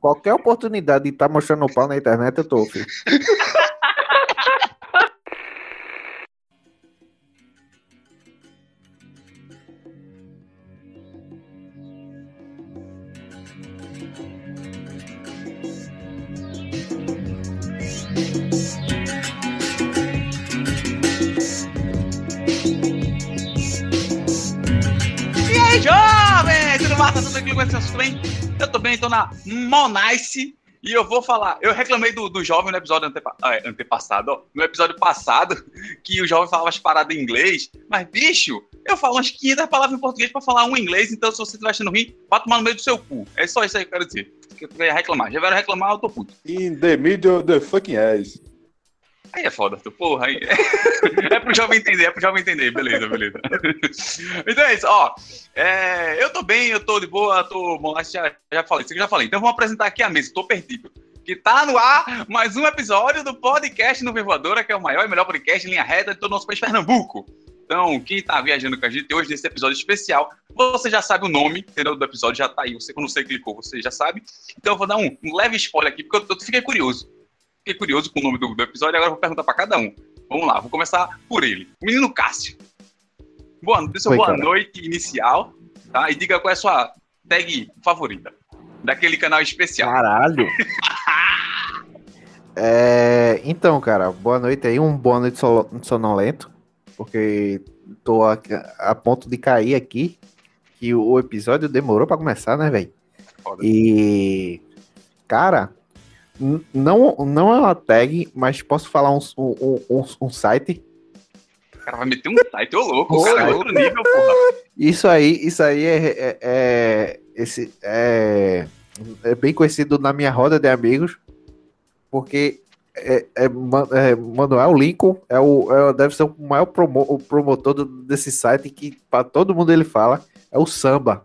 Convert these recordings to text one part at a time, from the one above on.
Qualquer oportunidade de estar tá mostrando o pau na internet, eu tô, filho. na Monice e eu vou falar. Eu reclamei do, do jovem no episódio antepa ah, é, antepassado, ó, no episódio passado, que o jovem falava as paradas em inglês, mas bicho, eu falo umas 500 palavras em português pra falar um em inglês, então se você estiver achando ruim, vá tomar no meio do seu cu. É só isso aí que eu quero dizer. Que eu ia reclamar. Já vieram reclamar, eu tô puto. In the middle of the fucking ass. Aí é foda, tu, porra. Aí... é pro jovem entender, é pro jovem entender, beleza, beleza. então é isso, ó. É, eu tô bem, eu tô de boa, tô. Bom, já, já falei, isso já falei. Então vamos apresentar aqui a mesa, tô perdido. Que tá no ar mais um episódio do podcast no Voadora, que é o maior e melhor podcast em linha reta de todo o nosso país, Pernambuco. Então, quem tá viajando com a gente hoje nesse episódio especial, você já sabe o nome, entendeu? Do episódio já tá aí. Você, quando você clicou, você já sabe. Então, eu vou dar um, um leve spoiler aqui, porque eu, eu fiquei curioso fiquei curioso com o nome do, do episódio, agora vou perguntar para cada um. Vamos lá, vou começar por ele. O menino Cássio. Boa, dê sua boa cara. noite inicial, tá? E diga qual é a sua tag favorita daquele canal especial. Caralho! é, então, cara, boa noite aí, um boa noite sonolento, porque tô a, a ponto de cair aqui, que o episódio demorou para começar, né, velho? E, cara, não, não é uma tag, mas posso falar um, um, um, um site. O cara vai meter um site, ô louco, cara é outro nível, porra. Isso aí, isso aí é, é, é, esse, é, é bem conhecido na minha roda de amigos, porque é, é, é, Manuel Lincoln é o, é, deve ser o maior promo, o promotor do, desse site que para todo mundo ele fala é o samba.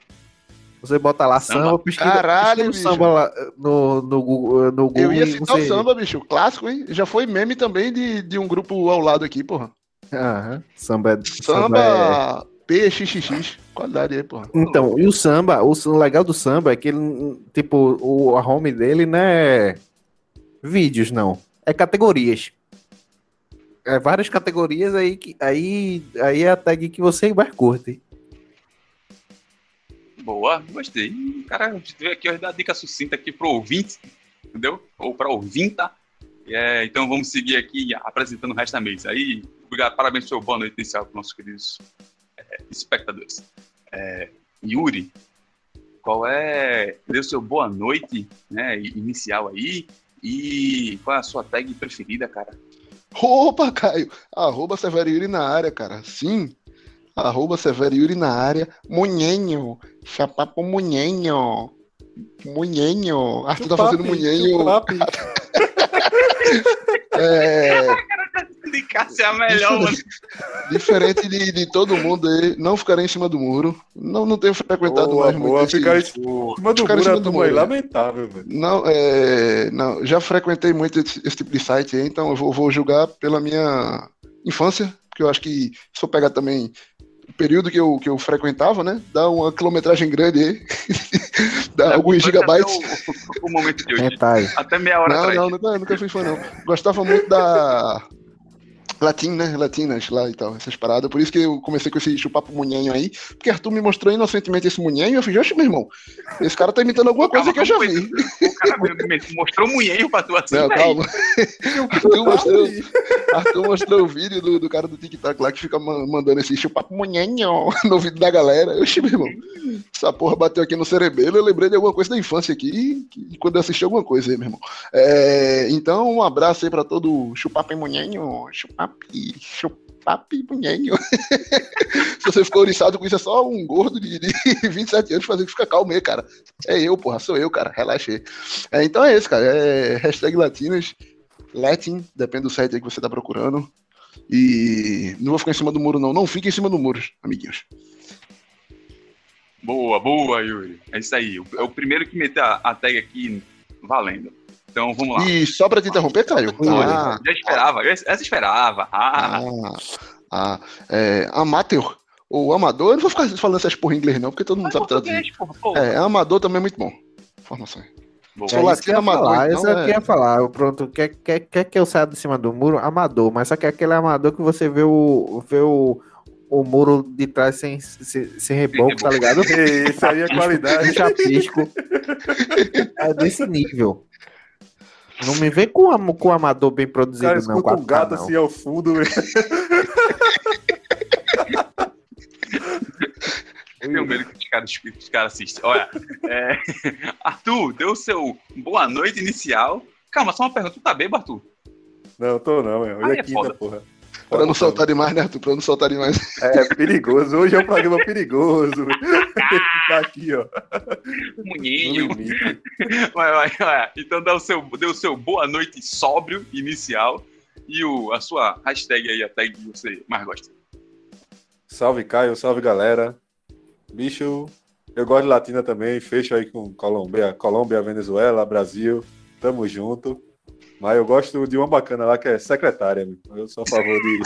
Você bota lá samba, samba pesquisa, Caralho, pesquisa samba lá no, no, Google, no Google. Eu ia citar você... o samba, bicho. Clássico, hein? Já foi meme também de, de um grupo ao lado aqui, porra. Aham. Samba é. Samba, samba é... PXXX. Qualidade aí, porra. Então, e o samba, o legal do samba é que ele, tipo, o, a home dele não é vídeos, não. É categorias. É várias categorias aí, aí, aí é a tag que você mais curte. Boa, gostei. Cara, veio aqui dar dica sucinta aqui pro ouvinte, entendeu? Ou pra ouvinta. É, então vamos seguir aqui apresentando o resto da mesa. Aí, obrigado, parabéns pelo boa noite inicial para nossos queridos é, espectadores. É, Yuri, qual é. O seu boa noite né, inicial aí. E qual é a sua tag preferida, cara? Opa, Caio! Arroba Severo Yuri na área, cara. Sim, arroba Severo Yuri na área, Munhenho, chapapo Munhenho, Munhenho, Arthur tá fazendo Munhenho. é... é a melhor, mano. Diferente de, de todo mundo aí, não ficarei em cima do muro. Não, não tenho frequentado boa, mais boa, muito. Ficar em cima do ficar muro, em cima do muro é lamentável, velho. Não, é, não, já frequentei muito esse, esse tipo de site aí, então eu vou, vou julgar pela minha infância, porque eu acho que se eu pegar também período que eu, que eu frequentava, né? Dá uma quilometragem grande aí. dá é, alguns gigabytes. O, o, momento de hoje. Até meia hora não, atrás. Não, nunca, nunca fui fã, não. Gostava muito da Latim, né? Latinas lá e tal, essas paradas. Por isso que eu comecei com esse chupapo munhenho aí. Porque Arthur me mostrou inocentemente esse munhenho e eu falei, oxe, meu irmão, esse cara tá imitando alguma coisa que eu já vi. O cara mostrou munhenho pra tu assim, Não, calma. Arthur mostrou, Arthur mostrou o vídeo do, do cara do TikTok lá que fica mandando esse chupapo munhenho no vídeo da galera. Oxe, meu irmão, essa porra bateu aqui no cerebelo, eu lembrei de alguma coisa da infância aqui, que, quando eu assisti alguma coisa aí, meu irmão. É, então, um abraço aí pra todo chupapo munhenho, chupapo chupapi, chupapi bunhenho. Se você ficou oriçado com isso, é só um gordo de, de 27 anos fazer que fica calmo aí, cara. É eu, porra, sou eu, cara, relaxei. É, então é isso, cara, é hashtag latinas, Latin, depende do site aí que você tá procurando. E não vou ficar em cima do muro, não. Não fique em cima do muro, amiguinhos. Boa, boa, Yuri. É isso aí. É o primeiro que meter a tag aqui valendo. Então vamos lá. E só para te interromper, Caio. Ah, já esperava, essa esperava. Ah, ah, ah é, amateur ou amador, eu não vou ficar falando essas porra em inglês, não, porque todo mundo Mas sabe traduzir. Porra, porra. É, amador também é muito bom. Informação. Boa. Sou É isso que eu ia latino amador, falar, então, é o eu é. ia falar. Pronto, quer, quer, quer que eu saia de cima do muro? Amador, mas só que é aquele amador que você vê o, vê o, o muro de trás sem, sem, sem reboco, tá ligado? Isso aí é qualidade. chapisco. É desse nível. Não me vem com, am- com amador bem O produzido, cara não. escuta um 4K, gato não. assim ao fundo. Eu tenho medo que os caras, os caras assistem. Olha, é, Arthur, deu o seu boa noite inicial. Calma, só uma pergunta. Tu tá bem, Arthur? Não, tô não, meu. Hoje Aí é é quinta, foda. porra. Pra não soltar demais, né, Arthur? Pra não soltar demais. É perigoso. Hoje é um programa perigoso. Ficar aqui, ó. Munhinho. Vai, vai, vai. Então dá o seu, dê o seu boa noite sóbrio inicial e o, a sua hashtag aí, a tag que você mais gosta. Salve, Caio. Salve, galera. Bicho, eu gosto de Latina também. Fecho aí com Colômbia, Colômbia, Venezuela, Brasil. Tamo junto. Mas eu gosto de uma bacana lá que é secretária. meu. Eu sou a favor de.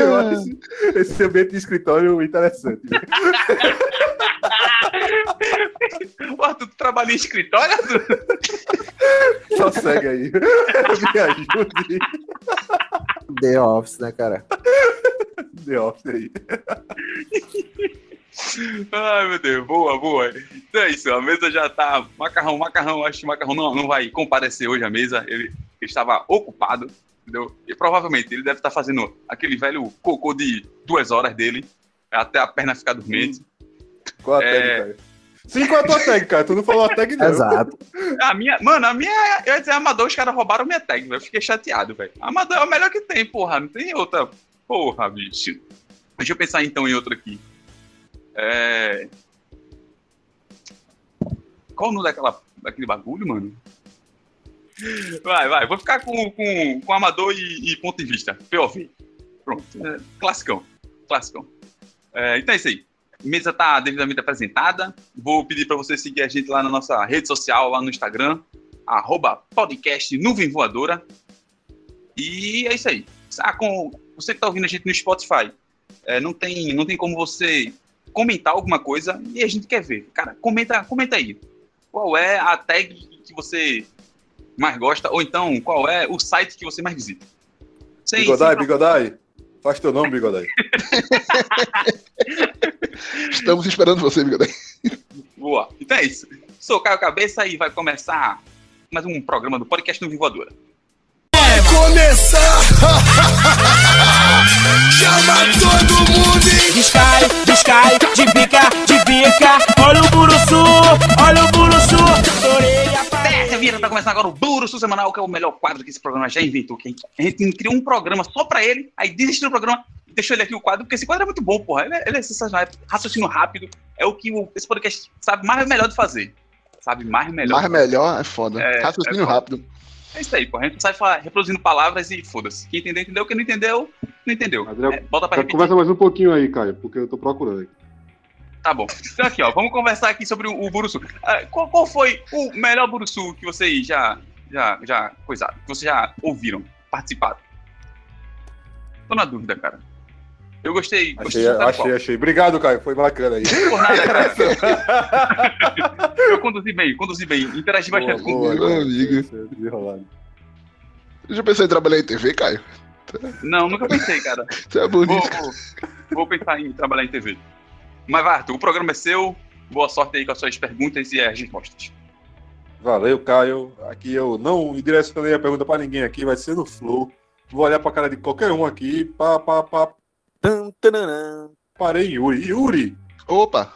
Eu acho esse ambiente de escritório interessante. Ô, Arthur, tu trabalha em escritório, Arthur? Só segue aí. Me ajude. The Office, né, cara? The Office aí. Ai, meu Deus, boa, boa. Então é isso, a mesa já tá. Macarrão, macarrão, acho que o macarrão não, não vai comparecer hoje à mesa. Ele, ele estava ocupado, entendeu? E provavelmente ele deve estar fazendo aquele velho cocô de duas horas dele, até a perna ficar dormente. Qual a É. tag, Caio? Sim, qual a tua tag, cara? Tu não falou a tag, não. Exato. A minha, mano, a minha, eu ia dizer amador, os caras roubaram minha tag, velho. Eu fiquei chateado, velho. Amador é o melhor que tem, porra. Não tem outra. Porra, bicho. Deixa eu pensar então em outra aqui. É. Qual o nome daquela, daquele bagulho, mano? Vai, vai. Vou ficar com, com, com amador e, e ponto de vista. POV. Pronto. É, classicão. Classicão. É, então é isso aí. Mesa tá devidamente apresentada. Vou pedir para você seguir a gente lá na nossa rede social, lá no Instagram, arroba podcast Nuvem Voadora. E é isso aí. Ah, com, você que tá ouvindo a gente no Spotify, é, não, tem, não tem como você comentar alguma coisa e a gente quer ver. Cara, comenta, comenta aí. Qual é a tag que você mais gosta? Ou então, qual é o site que você mais visita? Sem- Bigodai, sem- Bigodai. Faz teu nome, Bigodai. Estamos esperando você, Bigodai. Boa. Então é isso. Sou Caio Cabeça e vai começar mais um programa do podcast Nuvem Voadora. começar. Chama todo mundo e Descai, descai, de bica, de bica. Olha o buruçu, olha o buruçu. Estourei a parede. Terra Vira tá começando agora o Buruçu Semanal, que é o melhor quadro que esse programa já inventou. Que a gente criou um programa só pra ele, aí desistiu do programa e deixou ele aqui o quadro, porque esse quadro é muito bom, porra. Ele é, ele é sensacional, é raciocínio rápido. É o que o- esse podcast sabe mais melhor de fazer. Sabe mais melhor. Mais melhor é foda. É, Raciocínio é foda. rápido. É isso aí, porra. A gente sai falar, reproduzindo palavras e foda-se. Quem entendeu, entendeu. Quem não entendeu, não entendeu. Adriel, É, bota pra repetir. Conversa mais um pouquinho aí, Caio, porque eu tô procurando. Tá bom. Então aqui, ó, vamos conversar aqui sobre o, o Buruçu. Ah, qual, qual foi o melhor Buruçu que vocês já, já, já coisaram, que vocês já ouviram, participaram? Tô na dúvida, cara. Eu gostei. gostei Achei, saber achei, achei. Obrigado, Caio. Foi bacana aí. Por nada, cara. Eu conduzi bem, conduzi bem. Interagi bastante com boa. meu amigo. Desenrolado. Já pensou em trabalhar em TV, Caio? Não, nunca pensei, cara. Isso é Vou, bonito. vou, vou pensar em trabalhar em TV. Mas vai, Arthur, o programa é seu. Boa sorte aí com as suas perguntas e as respostas. Valeu, Caio. Aqui eu não direcionei a pergunta pra ninguém aqui, vai ser no flow. Vou olhar pra cara de qualquer um aqui. Pá, pá, pá. Tananã. Parei Yuri. Yuri, Opa!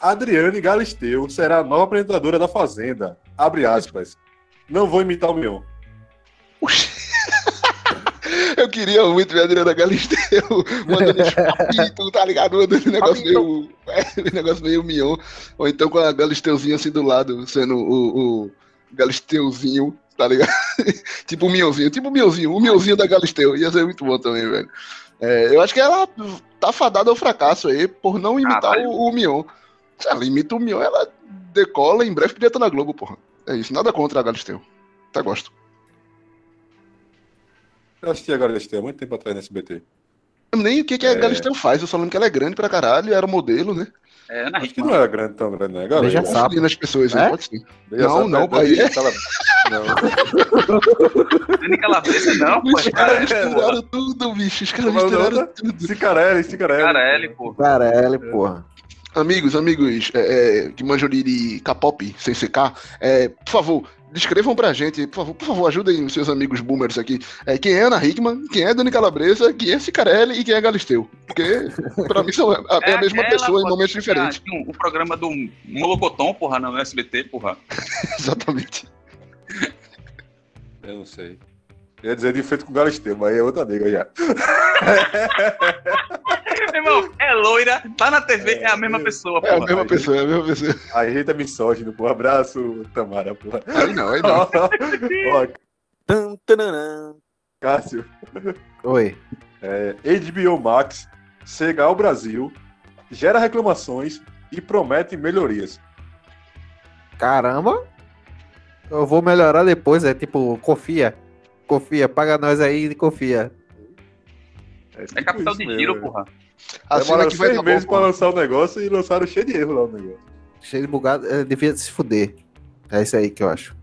Adriane Galisteu será a nova apresentadora da Fazenda. Abre aspas. Não vou imitar o meu. Eu queria muito ver a Adriana Galisteu mandando papito, tá ligado? Mandando negócio meio. É, negócio meio mion. Ou então com a Galisteuzinha assim do lado, sendo o, o Galisteuzinho, tá ligado? tipo o Mionzinho, tipo o Mionzinho, o Mionzinho da Galisteu. Ia ser muito bom também, velho. É, eu acho que ela tá fadada ao fracasso aí por não imitar Caralho. o, o Mion. Se ela imita o Mion, ela decola em breve podia estar na Globo, porra. É isso, nada contra a Galisteu. Até gosto. Eu assisti a Galisteu há muito tempo atrás no SBT. Nem o que, que a É. Galisteu faz, eu só lembro que ela é grande pra caralho, era modelo, né? É, Ana Acho que não era grande, tão grande, né? Galera, Beija Sapo. as pessoas, É? né? Pode ser. Beija Não, não, é pai, doido, é. cala- Não. Dani Calabresa não, pô. Os caras Cara, misturaram tudo, bicho. Os caras é misturaram da- tudo. Cicarelli, Cicarelli. Carelli, pô. Caralho, porra. Amigos, amigos é, é, que manjam de, K-pop sem CK, é, por favor, descrevam pra gente, por favor, por favor, ajudem os seus amigos boomers aqui. É, quem é Ana Hickman, quem é Dani Calabresa, quem é Cicarelli e quem é Galisteu. Porque, pra mim, são a, é a mesma aquela, pessoa em momentos diferentes. tinha O programa do Molocoton, porra, no SBT, porra. Exatamente. Eu não sei. Eu ia dizer de feito com Galisteu, mas aí é outra nega já. Meu irmão, é loira, tá na TV, é, a mesma pessoa, É a porra. mesma pessoa, é a mesma pessoa. A gente é misógino, pô. Abraço, Tamara, porra. Aí não, aí não. Ó, tananã. Cássio, Oi. é, HBO Max chega ao Brasil, gera reclamações e promete melhorias. Caramba. Eu vou melhorar depois, é tipo, confia. Confia, paga nós aí e confia. É capital de isso giro, porra. A Demoraram que vai seis meses bom, pra lançar o negócio e lançaram cheio de erro lá o negócio. Cheio de bugado, é, devia se fuder. É isso aí que eu acho.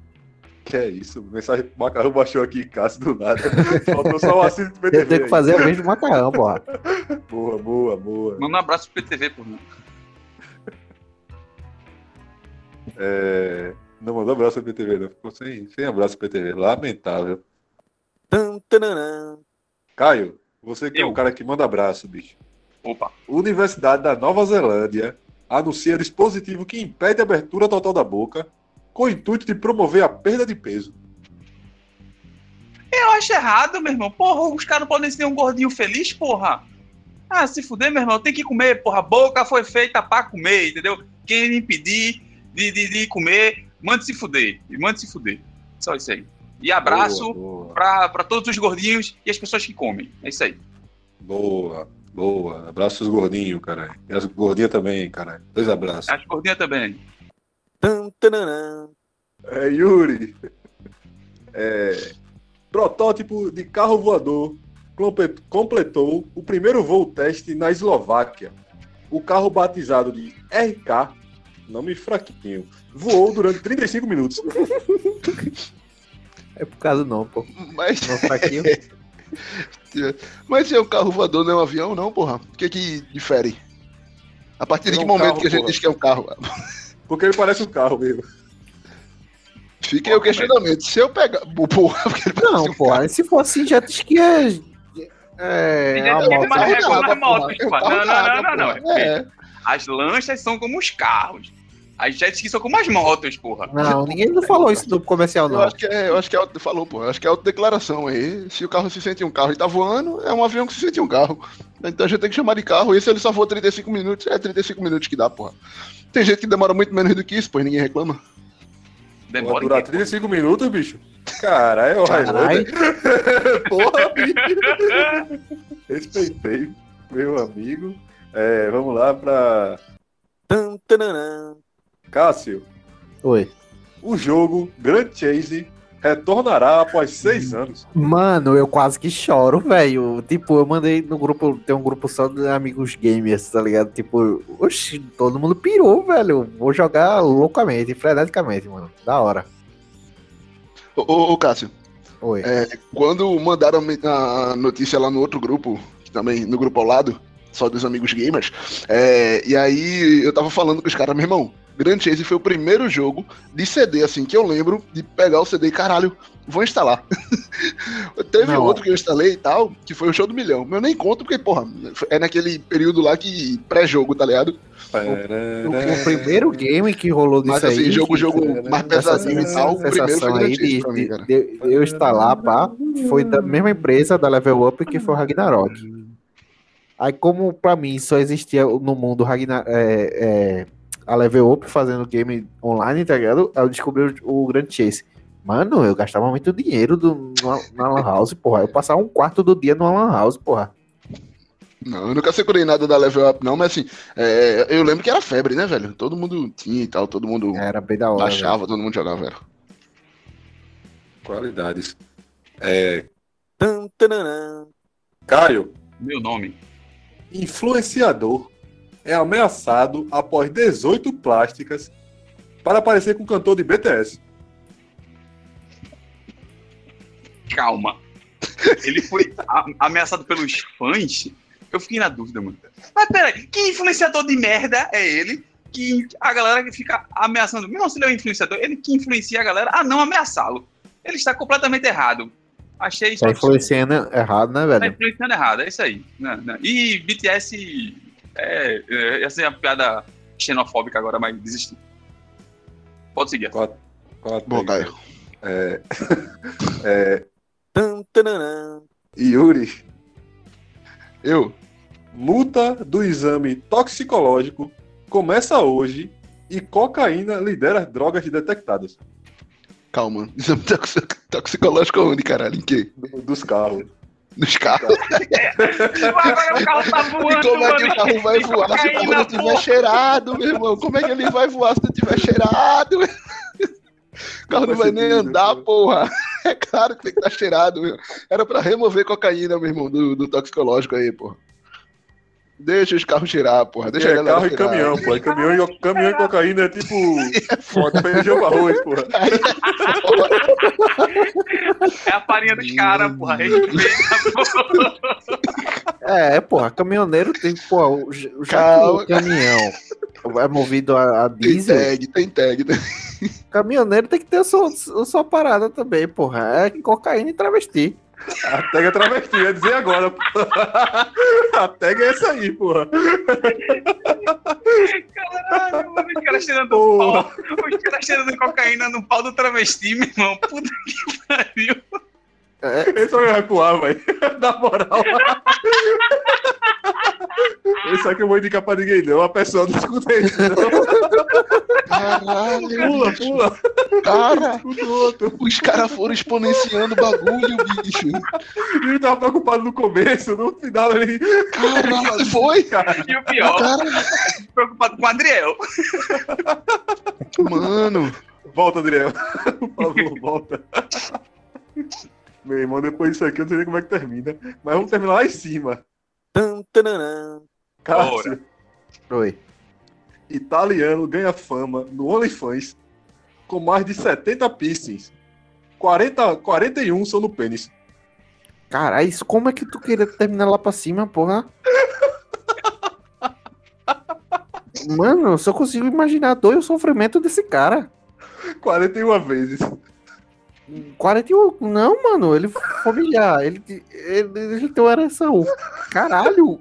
Que é isso? Mensagem pro Macarrão baixou aqui, Cássio, do nada. Faltou só o assino do Eu PTV. tenho que fazer o mesmo macarrão, porra. Boa, boa, boa. Manda um abraço pro PTV, porra. É... Não mandou abraço pro PTV, não. Ficou sem, sem abraço pro PTV. Lamentável. Tan, tananã. Caio, você que é Eu. um cara que manda abraço, bicho. Opa. Universidade da Nova Zelândia anuncia dispositivo que impede a abertura total da boca com o intuito de promover a perda de peso. Eu acho errado, meu irmão. Porra, os caras não podem ser um gordinho feliz, porra. Ah, se fuder, meu irmão, tem que comer, porra. A boca foi feita pra comer, entendeu? Quem impedir de, de, de comer, mande se fuder. E mande se fuder. Só isso aí. E abraço Boa, boa, pra, pra todos os gordinhos e as pessoas que comem. É isso aí. boa. Boa. Abraço os gordinhos, caralho. E as gordinhas também, caralho. Dois abraços. As gordinhas também. É, Yuri. É, protótipo de carro voador comple- completou o primeiro voo teste na Eslováquia. O carro batizado de RK, nome fraquinho, voou durante 35 minutos. É por causa não, pô. Mas, Não fraquinho. mas se é um carro voador, não é um avião, não, porra? O que que difere? A partir de É que um momento carro, que a gente porra. diz que é um carro? Porque ele parece um carro mesmo. Fica aí o questionamento. Se eu pegar. Porra, porque ele parece Não, um porra. Se for assim, jet ski é. É. É moto. é carro. É carro Não, não, d'água, não, não, porra. não. É. As lanchas são como os carros. As jet skis são como as motos, porra. Não, ninguém não falou isso no comercial, Eu não. acho que é, eu acho que é auto, falou, pô, eu acho que é autodeclaração aí. Se o carro se sente um carro e tá voando, é um avião que se sente um carro. Então a gente tem que chamar de carro. E se ele só voa 35 minutos, é 35 minutos que dá, porra. Tem gente que demora muito menos do que isso, pois ninguém reclama. Vai Demora durar em quê? 35 minutos, bicho. Caralho, é o Caralho. Porra, bicho. Respeitei, meu amigo. É, vamos lá pra. Cássio. Oi. O jogo Grand Chase retornará após seis anos. Mano, eu quase que choro, velho. Tipo, eu mandei no grupo, tem um grupo só de amigos gamers, tá ligado? Tipo, oxi, todo mundo pirou, velho. Vou jogar loucamente, freneticamente, mano. Da hora. Ô, ô, ô, Cássio, Oi. é, quando mandaram a notícia lá no outro grupo, também no grupo ao lado, só dos amigos gamers, é, e aí eu tava falando com os caras, meu irmão, Grand Chase foi o primeiro jogo de CD, assim, que eu lembro de pegar o CD e caralho, vou instalar. Teve Não. outro que eu instalei e tal, que foi o Show do Milhão. Eu nem conto porque, porra, é naquele período lá que pré-jogo, tá ligado? O, o primeiro game que rolou disso Mas assim, aí. jogo, jogo mais essa pesadinho e tal, o primeiro foi aí de, pra mim, de- cara. de eu instalar, pá, foi da mesma empresa da Level Up que foi o Ragnarok. Aí, como pra mim só existia no mundo Ragnar, é, é, a Level Up fazendo game online, tá ligado? Aí eu descobri o, o Grand Chase. Mano, eu gastava muito dinheiro do, na, na Lan House, porra. Eu passava um quarto do dia numa Lan House, porra. Não, eu nunca segurei nada da Level Up, não, mas assim, é, eu lembro que era febre, né, velho? Todo mundo tinha e tal, todo mundo Era bem da hora. velho. baixava, todo mundo jogava, velho. Qualidades. É. Caio, Meu nome. influenciador é ameaçado após 18 plásticas para aparecer com cantor de BTS. Calma. Ele foi ameaçado pelos fãs? Eu fiquei na dúvida, mano. Mas peraí, que influenciador de merda é ele? Que a galera fica ameaçando. Não, se ele é um influenciador, ele que influencia a galera a não ameaçá-lo. Ele está completamente errado. Achei isso Tá influenciando errado, né, Tá velho? influenciando errado, é isso aí. Não, não. E BTS. É, é, essa é uma piada xenofóbica agora, mas desisti. Pode seguir. Quatro, quatro Bom, Caio. É, é. Yuri, Eu? multa do exame toxicológico começa hoje e cocaína lidera as drogas detectadas Calma. Exame toxi- toxicológico onde, caralho? Em quê? do- dos carros. Nos carros? Agora o carro tá E voando, como é que mano. o carro vai voar se o carro tiver cheirado, meu irmão? Como é que ele vai voar se não tiver cheirado? O carro não vai nem andar, pô. porra. É claro que tem que estar cheirado, meu. Era pra remover cocaína, meu irmão, do, do toxicológico aí, porra. Deixa os carros cheirar, porra. Deixa é carro e cheirar. caminhão, pô. E caminhão, e, caminhão e cocaína é tipo Foda. feijão com arroz, porra. É a farinha dos caras, porra. Porra. É, porra, caminhoneiro tem, porra, o, já que Calma. o caminhão é movido a, a Tem diesel, tag, tem tag. tem- caminhoneiro tem que ter a sua, a sua parada também, porra. É cocaína e travesti. A tag é travesti, ia dizer agora. A tag é essa aí, porra. Caralho, os caras cheirando Porra. pau. Os caras cheirando cocaína no pau do travesti, meu irmão. Puta que pariu. Esse vai recuar, velho. Na moral. Esse aqui eu vou indicar pra ninguém, não. A pessoa não escuta isso, não. Caralho, Pula, pula. cara. Os caras foram exponenciando o bagulho, bicho. E ele tava preocupado no começo, no final ele. Caralho, foi? E o pior, Cara, preocupado com o Adriel. mano. Volta, Adriel. Por favor, volta. Meu irmão, depois disso aqui eu não sei nem como é que termina. Mas vamos terminar lá em cima. Cássio, Oi. italiano ganha fama no OnlyFans com mais de 70 piercings. 40, 41 são no pênis. Caralho, isso como é que tu queria terminar lá pra cima, porra? Mano, eu só consigo imaginar a dor e o sofrimento desse cara. 41 vezes. 41, não, mano, ele familiar, ele, ele, ele tem uma ereção. Caralho,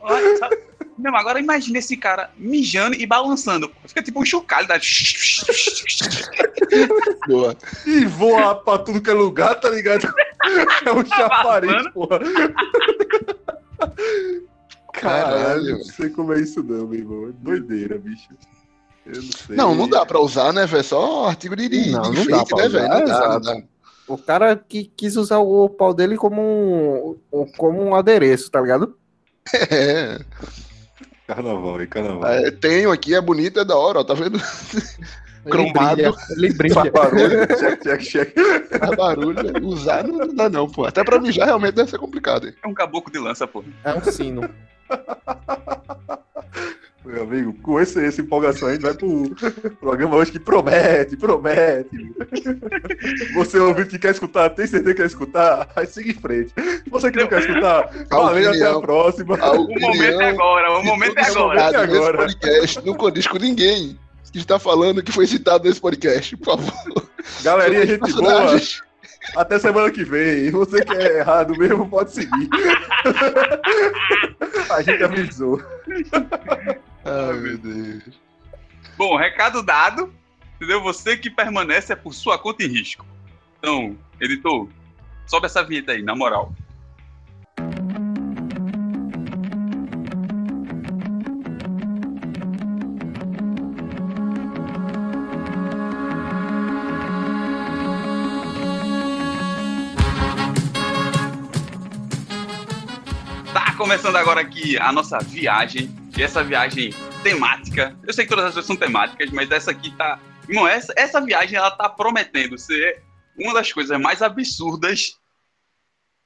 Olha, sabe? Não, agora imagina esse cara mijando e balançando. Fica tipo um chocalho. Dá... Boa. E voa pra tudo que é lugar, tá ligado? É um chafariz, vazando. porra. Caralho, Caralho. não sei como é isso não, meu irmão. É Doideira, bicho. Eu não sei. Não, não dá pra usar, né, velho? Só artigo de, de, Não, de não pra né, usar, velho? Não dá, não dá. o cara que quis usar o pau dele como um, como um adereço, tá ligado? É. Carnaval, hein, carnaval. É, tenho aqui, é bonito, é da hora, ó, tá vendo? Ele Cromado. brilha, Ele brilha. Faz barulho, check, check, check. Faz barulho. Usar não, não dá, não, pô. Até pra mijar realmente deve ser complicado. hein? É um caboclo de lança, pô. É um sino. Meu amigo, com esse, essa empolgação a gente vai pro programa hoje que promete, promete. Você ouvinte que quer escutar, tem certeza que quer escutar? Aí siga em frente. Você que não quer escutar, valeu, até a próxima. A O momento é agora, o momento é agora. É agora. podcast não condiz com ninguém que está falando que foi citado nesse podcast, por favor. Galerinha, gente boa. Até semana que vem. Você que é errado mesmo, pode seguir. A gente avisou. Ai, meu Deus. Bom, recado dado. Entendeu? Você que permanece é por sua conta e risco. Então, editor, sobe essa vinheta aí, na moral. Tá começando agora aqui a nossa viagem. E essa viagem temática. Eu sei que todas as coisas são temáticas, mas essa aqui tá. Irmão, essa, essa viagem ela tá prometendo ser uma das coisas mais absurdas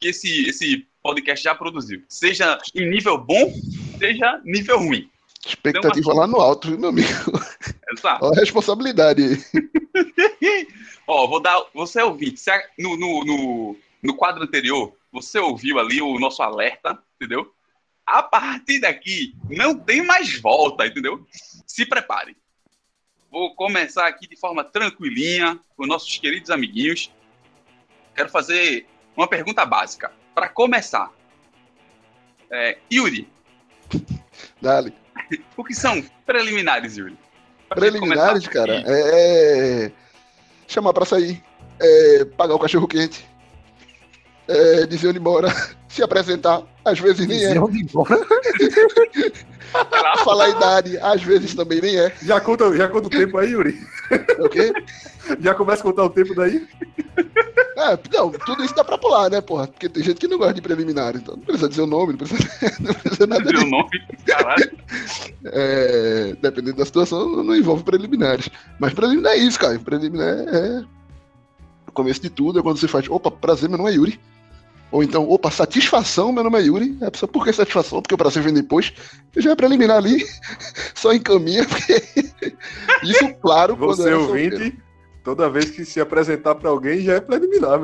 que esse, esse podcast já produziu. Seja em nível bom, seja nível ruim. Expectativa lá no alto, viu, meu amigo? Exato. Olha a responsabilidade. Ó, vou dar. Você ouvinte, se a- no, no, no, no quadro anterior, você ouviu ali o nosso alerta, entendeu? A partir daqui, não tem mais volta, entendeu? Se prepare. Vou começar aqui de forma tranquilinha com nossos queridos amiguinhos. Quero fazer uma pergunta básica. Para começar, É, Yuri, Dale. o que são preliminares, Yuri? Pra Preliminares, cara, é, é chamar pra sair, é pagar o cachorro quente, é dizer onde mora, se apresentar, às vezes nem é, Dizer falar a idade, às vezes também nem é. Já conta, já conta o tempo aí, Yuri? É o quê? Já começa a contar o tempo daí? É, não, tudo isso dá pra pular, né, porra? Porque tem gente que não gosta de preliminares, então não precisa dizer o nome, não precisa, não precisa nada Meu disso. nome, caralho. É, dependendo da situação, não envolve preliminares. Mas preliminar é isso, cara. Preliminar é o começo de tudo, é quando você faz, opa, prazer, meu nome é Yuri. Ou então, opa, satisfação, meu nome é Yuri. É a pessoa, por que satisfação? Porque o prazer vem depois. Já é preliminar ali, só encaminha, porque isso, claro, quando Você é ouvinte, solteiro. toda vez que se apresentar pra alguém já é preliminar.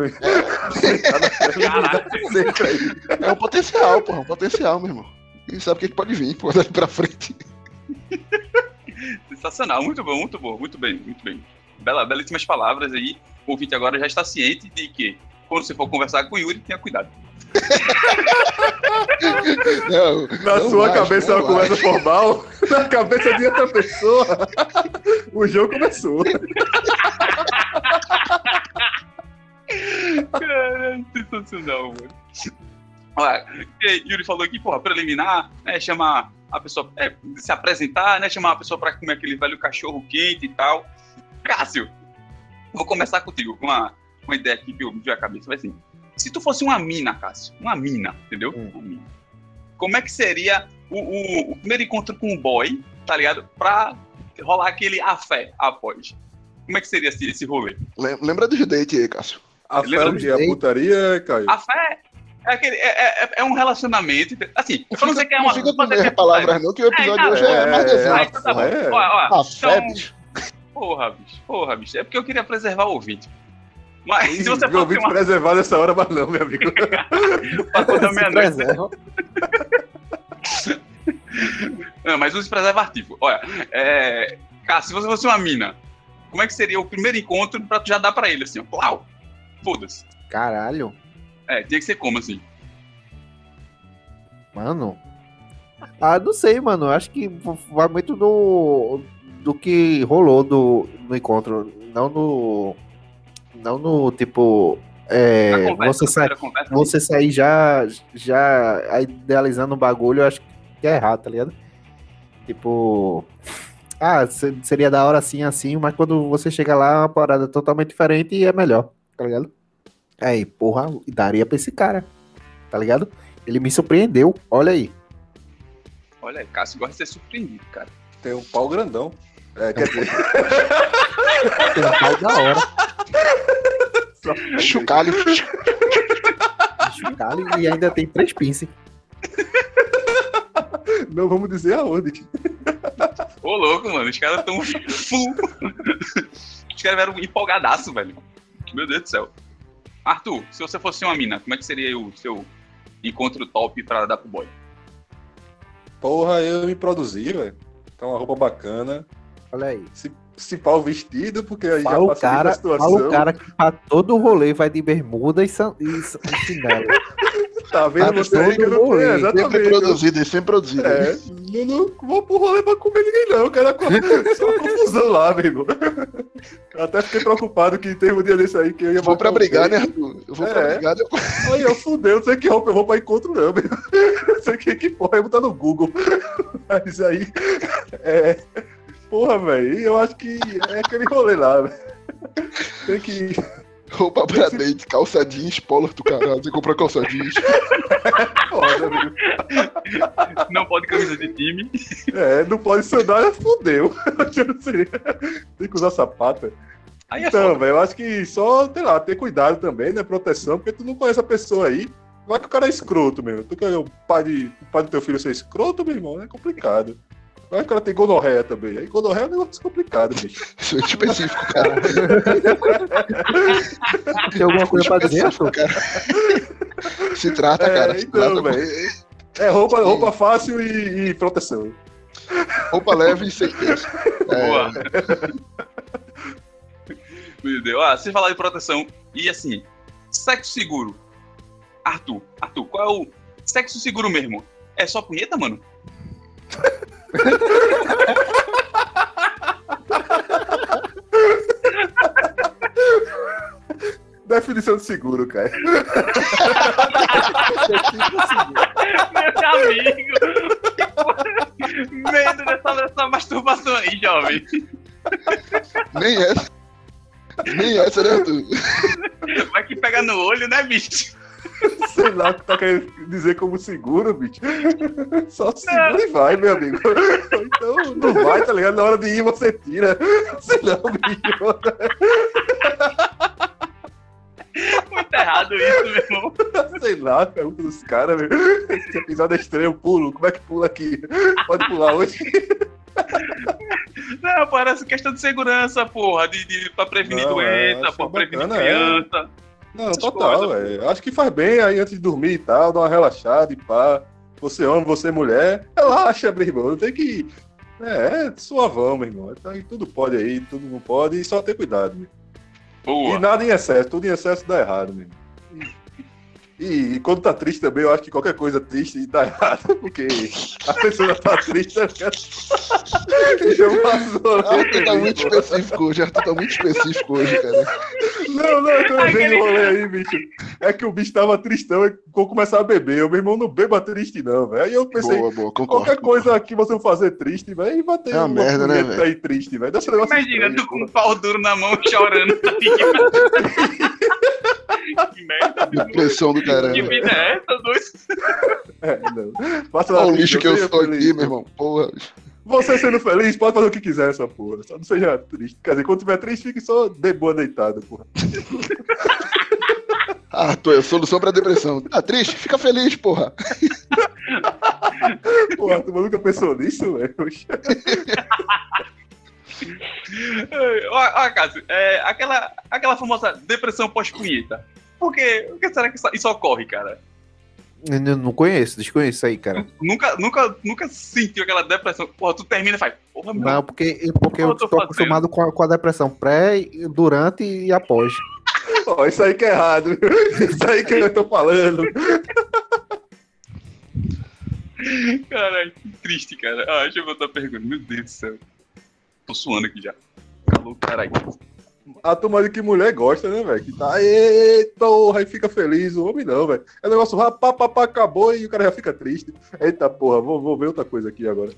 Sempre aí. É um potencial, porra, um potencial, meu irmão. E sabe o que, que pode vir, pô, dali pra frente. Sensacional, muito bom, muito bom, muito bem, muito bem. Bela, belíssimas palavras aí. O ouvinte agora já está ciente de que quando você for conversar com o Yuri, tenha cuidado. Não, Na não sua mais, cabeça é uma conversa formal, na cabeça de outra pessoa, o jogo começou. Caralho, sensacional, mano. Olha, Yuri falou aqui, porra, preliminar, né, chamar a pessoa, é, se apresentar, né, chamar a pessoa pra comer aquele velho cachorro quente e tal. Cássio, vou começar contigo, com uma, uma ideia aqui que eu me veio à cabeça, vai assim, se tu fosse uma mina, Cássio, uma mina, entendeu? Hum. Uma mina. Como é que seria o, o- o primeiro encontro com o boy, tá ligado? Pra rolar aquele afé após. Como é que seria esse, esse rolê? Lem- Lembra dos dates aí, Cássio. A fé a putaria, Caio. A fé é, aquele, é, é, é um relacionamento. Assim, eu não sei que é uma. Não fica com não sei que é palavras, não, que o episódio É, hoje é, mais é, desenho. Ah, então tá. É. Ah, fé, então- bicho. Porra, bicho. Porra, bicho. É porque eu queria preservar o ouvinte. Mas se você ouvinte uma. preservar nessa hora, mas não, meu amigo. Pra quando a Se meia-noite. preserva. Não, mas use preservativo. Olha, é. Cara, se você fosse uma mina, como é que seria o primeiro encontro pra tu já dar pra ele, assim, ó? Plau! Foda-se. Caralho, É, tinha que ser como, assim? mano. Ah, não sei, mano. Acho que vai muito do, do que rolou do, no encontro. Não no. Não no tipo. É, conversa, você, sai, conversa, você sair já, já idealizando o bagulho, eu acho que é errado, tá ligado? Tipo. Ah, se- seria da hora assim, assim, mas quando você chega lá é uma parada totalmente diferente e é melhor, tá ligado? Aí, porra, daria pra esse cara, tá ligado? Ele me surpreendeu, olha aí. Olha aí, Cássio gosta de ser surpreendido, cara. Tem um pau grandão. É, quer dizer, Tem um pau da hora, Chucalho. chocalho, e ainda tem três pinces. não vamos dizer aonde. Ô, louco, mano. Os caras tão full. Os caras vieram empolgadaço, velho. Meu Deus do céu. Arthur, se você fosse uma mina, como é que seria o seu encontro top pra dar pro boy? Porra, eu me produzi, velho. Tá uma roupa bacana. Olha aí. Se, se pau vestido, porque aí Fala o já facilita cara, a situação. fala o cara que pra todo rolê vai de bermuda e, san- e, san- e chinelo. Tá vendo Tá você aí que eu não rolê. Sempre exatamente. produzido, sempre produzido. É, não, não vou pro rolê pra comer ninguém, não. Eu quero a co- só confusão lá, meu irmão. Eu até fiquei preocupado que teve um dia desse aí que eu ia Vou pra brigar, né. Arthur? Eu vou É. pra brigar. Eu... Aí eu fudeu, não sei que roupa eu vou pra encontro, não, meu. Não sei que, que porra, eu vou botar no Google. Mas aí. É. Porra, velho, eu acho que é aquele rolê lá, velho. Tem que. Roupa pra date, calça jeans, polo do caralho. Você comprou calça jeans. Foda, meu. Não pode camisa de time. É, não pode sandália, fudeu. Eu não sei. Tem que usar sapato. Aí é Então, velho, eu acho que só, sei lá, ter cuidado também, né? Proteção, porque tu não conhece a pessoa aí. Vai que o cara é escroto mesmo. Tu quer o pai, de, o pai do teu filho ser escroto, meu irmão? É complicado. Vai que o cara tem gonorreia também. Aí gonorreia é um negócio complicado, bicho. Isso é específico, cara. Tem alguma coisa pra dizer, Arthur? cara. Se trata, É, cara. Se então, trata, velho. É roupa, roupa fácil e, e proteção. Roupa leve e sem peso. É, Boa. Meu Deus. Ah, você falar de proteção. E assim, sexo seguro. Arthur, Arthur, qual é o sexo seguro mesmo? É só punheta, mano? Definição de seguro, cara. Meu amigo! Medo dessa, dessa masturbação aí, jovem. nem essa. Nem essa, né, Arthur? Vai que pega no olho, né, bicho? Sei lá o que tá querendo dizer como seguro, bicho. Só segura e vai, meu amigo. Então não vai, tá ligado? Na hora de ir você tira. Sei não, bicho. Muito errado isso, meu irmão. Sei lá, pergunta dos caras, meu. Esse episódio é estranho, eu pulo. Como é que pula aqui? Pode pular hoje? Não, parece questão de segurança, porra. De, de, pra prevenir Não, é, doença, pra prevenir bacana, é. Não, total, velho. Acho que faz bem aí antes de dormir e tal, dar uma relaxada e pá. Você homem, você mulher, relaxa, meu irmão. Não tem que. É, é suavão, meu irmão. Então, tudo pode aí, tudo não pode, e só ter cuidado, meu. Boa. E nada em excesso, tudo em excesso dá errado, meu. E, e quando tá triste também, eu acho que qualquer coisa triste tá errado, porque a pessoa tá triste, tá ligado? Chama a zona, Arthur tá muito específico hoje. Arthur tá muito específico hoje, cara. Não, não, eu vendo o rolê aí, bicho. É que o bicho tava tristão e vou começar a beber. Eu, meu irmão, não beba triste, não, velho. Aí eu pensei, Boa, boa, concordo. qualquer coisa que você fazer triste, velho, vai ter É uma merda, né, aí triste, velho. Imagina, estranho, tu com um pau duro na mão chorando, tá que merda. Depressão do Que caramba. vida é essa, dois? É, não. Olha o lixo que eu sou aqui, meu irmão. Porra. Você sendo feliz, pode fazer o que quiser, essa porra. Só não seja triste. Quer dizer, quando tiver triste, fique só de boa deitado, porra. Arthur, é a solução pra depressão. Tá triste? Fica feliz, porra. Porra, tu nunca pensou nisso, velho? Ó, Cássio, é, aquela, aquela famosa depressão pós-punheta. Por quê? Por que será que isso, isso ocorre, cara? Eu não não conheço, desconheço aí, cara. Nunca, nunca, nunca sentiu aquela depressão. Porra, tu termina e faz. Porra, meu. Não, porque, porque eu eu tô tô fazendo? acostumado com a, com a depressão pré, durante e após. Ó, isso aí que é errado. Isso aí que eu tô falando. Caralho, que triste, cara. Ah, deixa eu botar a pergunta. Meu Deus do céu. Tô suando aqui já. Calou, caralho. A turma de que mulher gosta, né, velho? Que tá, eita, aí fica feliz. O homem não, velho. É negócio, rapá, papá, acabou e o cara já fica triste. Eita, porra, vou, vou ver outra coisa aqui agora.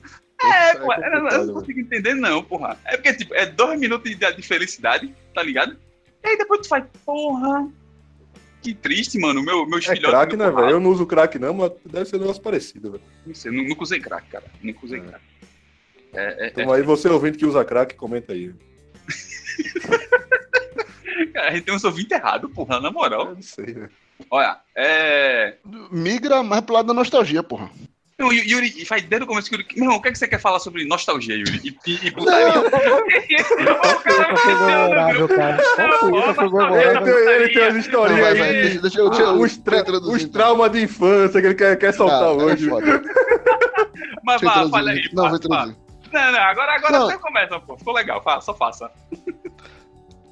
É, Isso pô, eu, não- eu não velho. consigo entender, não, porra. É porque, tipo, é dois minutos de, de felicidade, tá ligado? E aí depois tu faz, porra. Que triste, mano. Meu, meus É filhotes. crack, né, velho? Eu não uso crack, não, mas deve ser um negócio parecido, velho. Não sei, nu- nunca usei crack, cara. Nunca usei crack. É, é, Então aí você ouvindo que usa crack, comenta aí. é. Cara, a gente tem um ouvinte errado, porra, na moral. Eu não sei, velho. Olha, é. Migra mais pro lado da nostalgia, porra. Não, Yu- Yuri, e faz desde o começo que Yuri. Meu irmão, o que, é que você quer falar sobre nostalgia, Yuri? E, e, e putaria? O cara Ele tem, ele tem as Não, historinhas vai, aí. deixa, deixa eu, deixa eu Os, tra os então. traumas de infância que ele quer, quer soltar é hoje. Mas vá, fala aí. Não, vou introduzir. pá. Não, não, agora, agora Não. você começa, pô. Ficou legal, faça, só faça.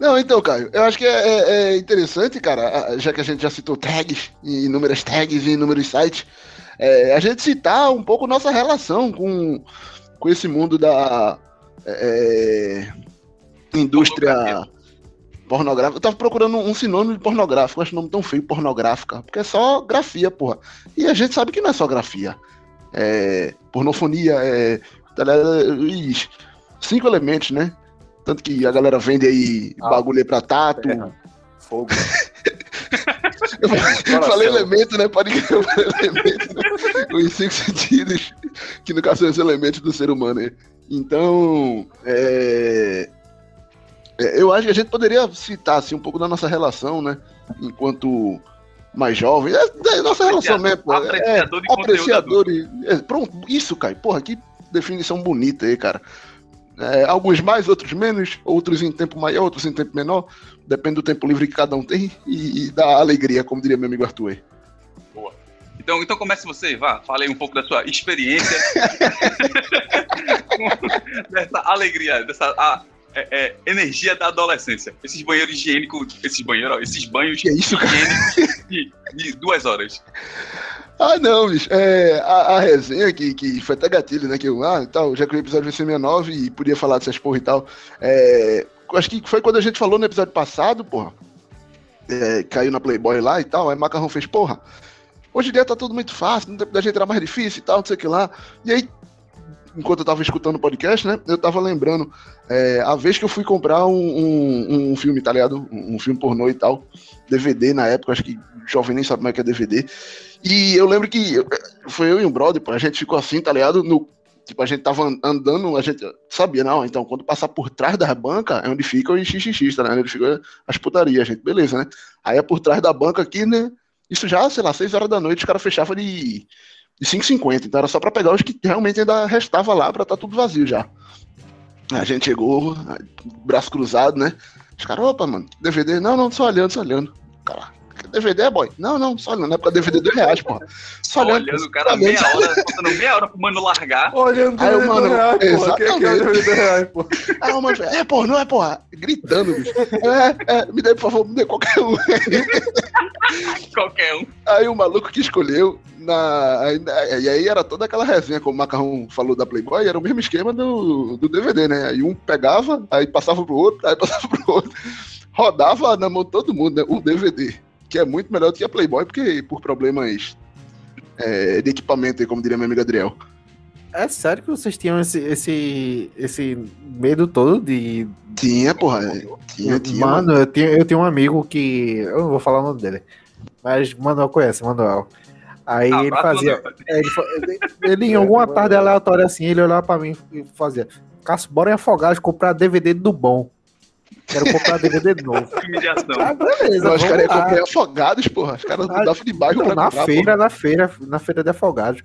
Não, então, Caio, eu acho que é, é- é interessante, cara, a- já que a gente já citou tags, e inúmeras tags e inúmeros sites, é, a gente citar um pouco nossa relação com, com esse mundo da é, indústria pornográfica. Eu tava procurando um sinônimo de pornográfico, acho o nome tão feio, pornográfica, porque é só grafia, porra. E a gente sabe que não é só grafia. É pornofonia, é. tá cinco elementos, né? Tanto que a galera vende aí Ah, bagulho pra tato. terra. Fogo. Eu Coração. falei elemento, né? Pode crer, eu falei elemento, né? Os cinco sentidos, que no caso são os elementos do ser humano. né? Então, é... É, Eu acho que a gente poderia citar assim, um pouco da nossa relação, né? Enquanto mais jovem. É, é nossa relação mesmo, pô. É, Apreciador de apreciador e. é, pronto, isso, Caio. Porra, que definição bonita aí, cara. É, alguns mais, outros menos, outros em tempo maior, outros em tempo menor. Depende do tempo livre que cada um tem e, e da alegria, como diria meu amigo Arthur. aí. Então, então comece você, vá. Fale um pouco da sua experiência. dessa alegria, dessa a- é, é, energia da adolescência. Esses banheiros higiênicos, esses banheiros, ó, esses banhos cara? higiênicos de, de duas horas. Ah, não, bicho. É, a, a resenha que, que foi até gatilho, né? Que eu, ah, tal, já que o episódio vai ser 69 e podia falar dessas porra e tal. É, acho que foi quando a gente falou no episódio passado, porra. É, caiu na Playboy lá e tal. Aí Macarrão fez, porra. Hoje em dia tá tudo muito fácil, no tempo da gente era mais difícil e tal, não sei o que lá. E aí, enquanto eu tava escutando o podcast, né? Eu tava lembrando é, a vez que eu fui comprar um, um, um filme, tá ligado? Um, um filme pornô e tal. DVD na época, acho que jovem nem sabe mais o que é DVD. E eu lembro que foi eu e um brother, pô, a gente ficou assim, tá ligado? No, tipo, a gente tava an- andando, a gente sabia, não, então quando passar por trás da banca é onde fica o XXX, tá ligado? Onde fica as putarias, gente, beleza, né? Aí é por trás da banca aqui, né? Isso já, sei lá, 6 horas da noite, os caras fechavam de, de 5,50, então era só pra pegar os que realmente ainda restava lá pra tá tudo vazio já. A gente chegou, braço cruzado, né? Os caras, opa, mano, DVD? Não, não, só olhando, só olhando. Cara, DVD é boy? Não, não, só olhando, é porque DVD dois reais, porra. Só olhando. olhando o cara meia hora, faltando meia hora pro mano largar. Olhando Aí, DVD mano, reais, porra. Quem é que é o exatamente. DVD reais, porra? Aí o mano, é, porra, não é, porra. Gritando, bicho. É, é, me dê, por favor, me dê qualquer um. Qualquer um. Aí o maluco que escolheu, na, aí- e aí era toda aquela resenha, como o Macarrão falou da Playboy, era o mesmo esquema do, do DVD, né? Aí um pegava, aí passava pro outro, aí passava pro outro. Rodava na mão de todo mundo, né? O DVD, que é muito melhor do que a Playboy, porque por problemas é, de equipamento, como diria meu amigo Adriel. É sério que vocês tinham esse, esse, esse medo todo de. Tinha, porra. é, Tinha, tinha. Mano, eu tenho, eu tenho um amigo que. Eu não vou falar o nome dele. Mas Manuel conhece, Manuel. Aí ele Abraço, fazia. É, Ele, ele- ele, em alguma tarde aleatória assim, ele olhava pra mim e fazia. Cássio, bora em Afogados comprar DVD do bom. Quero comprar DVD novo. De ação. Ah, beleza. Vamos caras iam comprar afogados, porra. Os caras Ah, mudavam de bairro Não, pra na comprar, feira, porra. na feira, na feira de Afogados.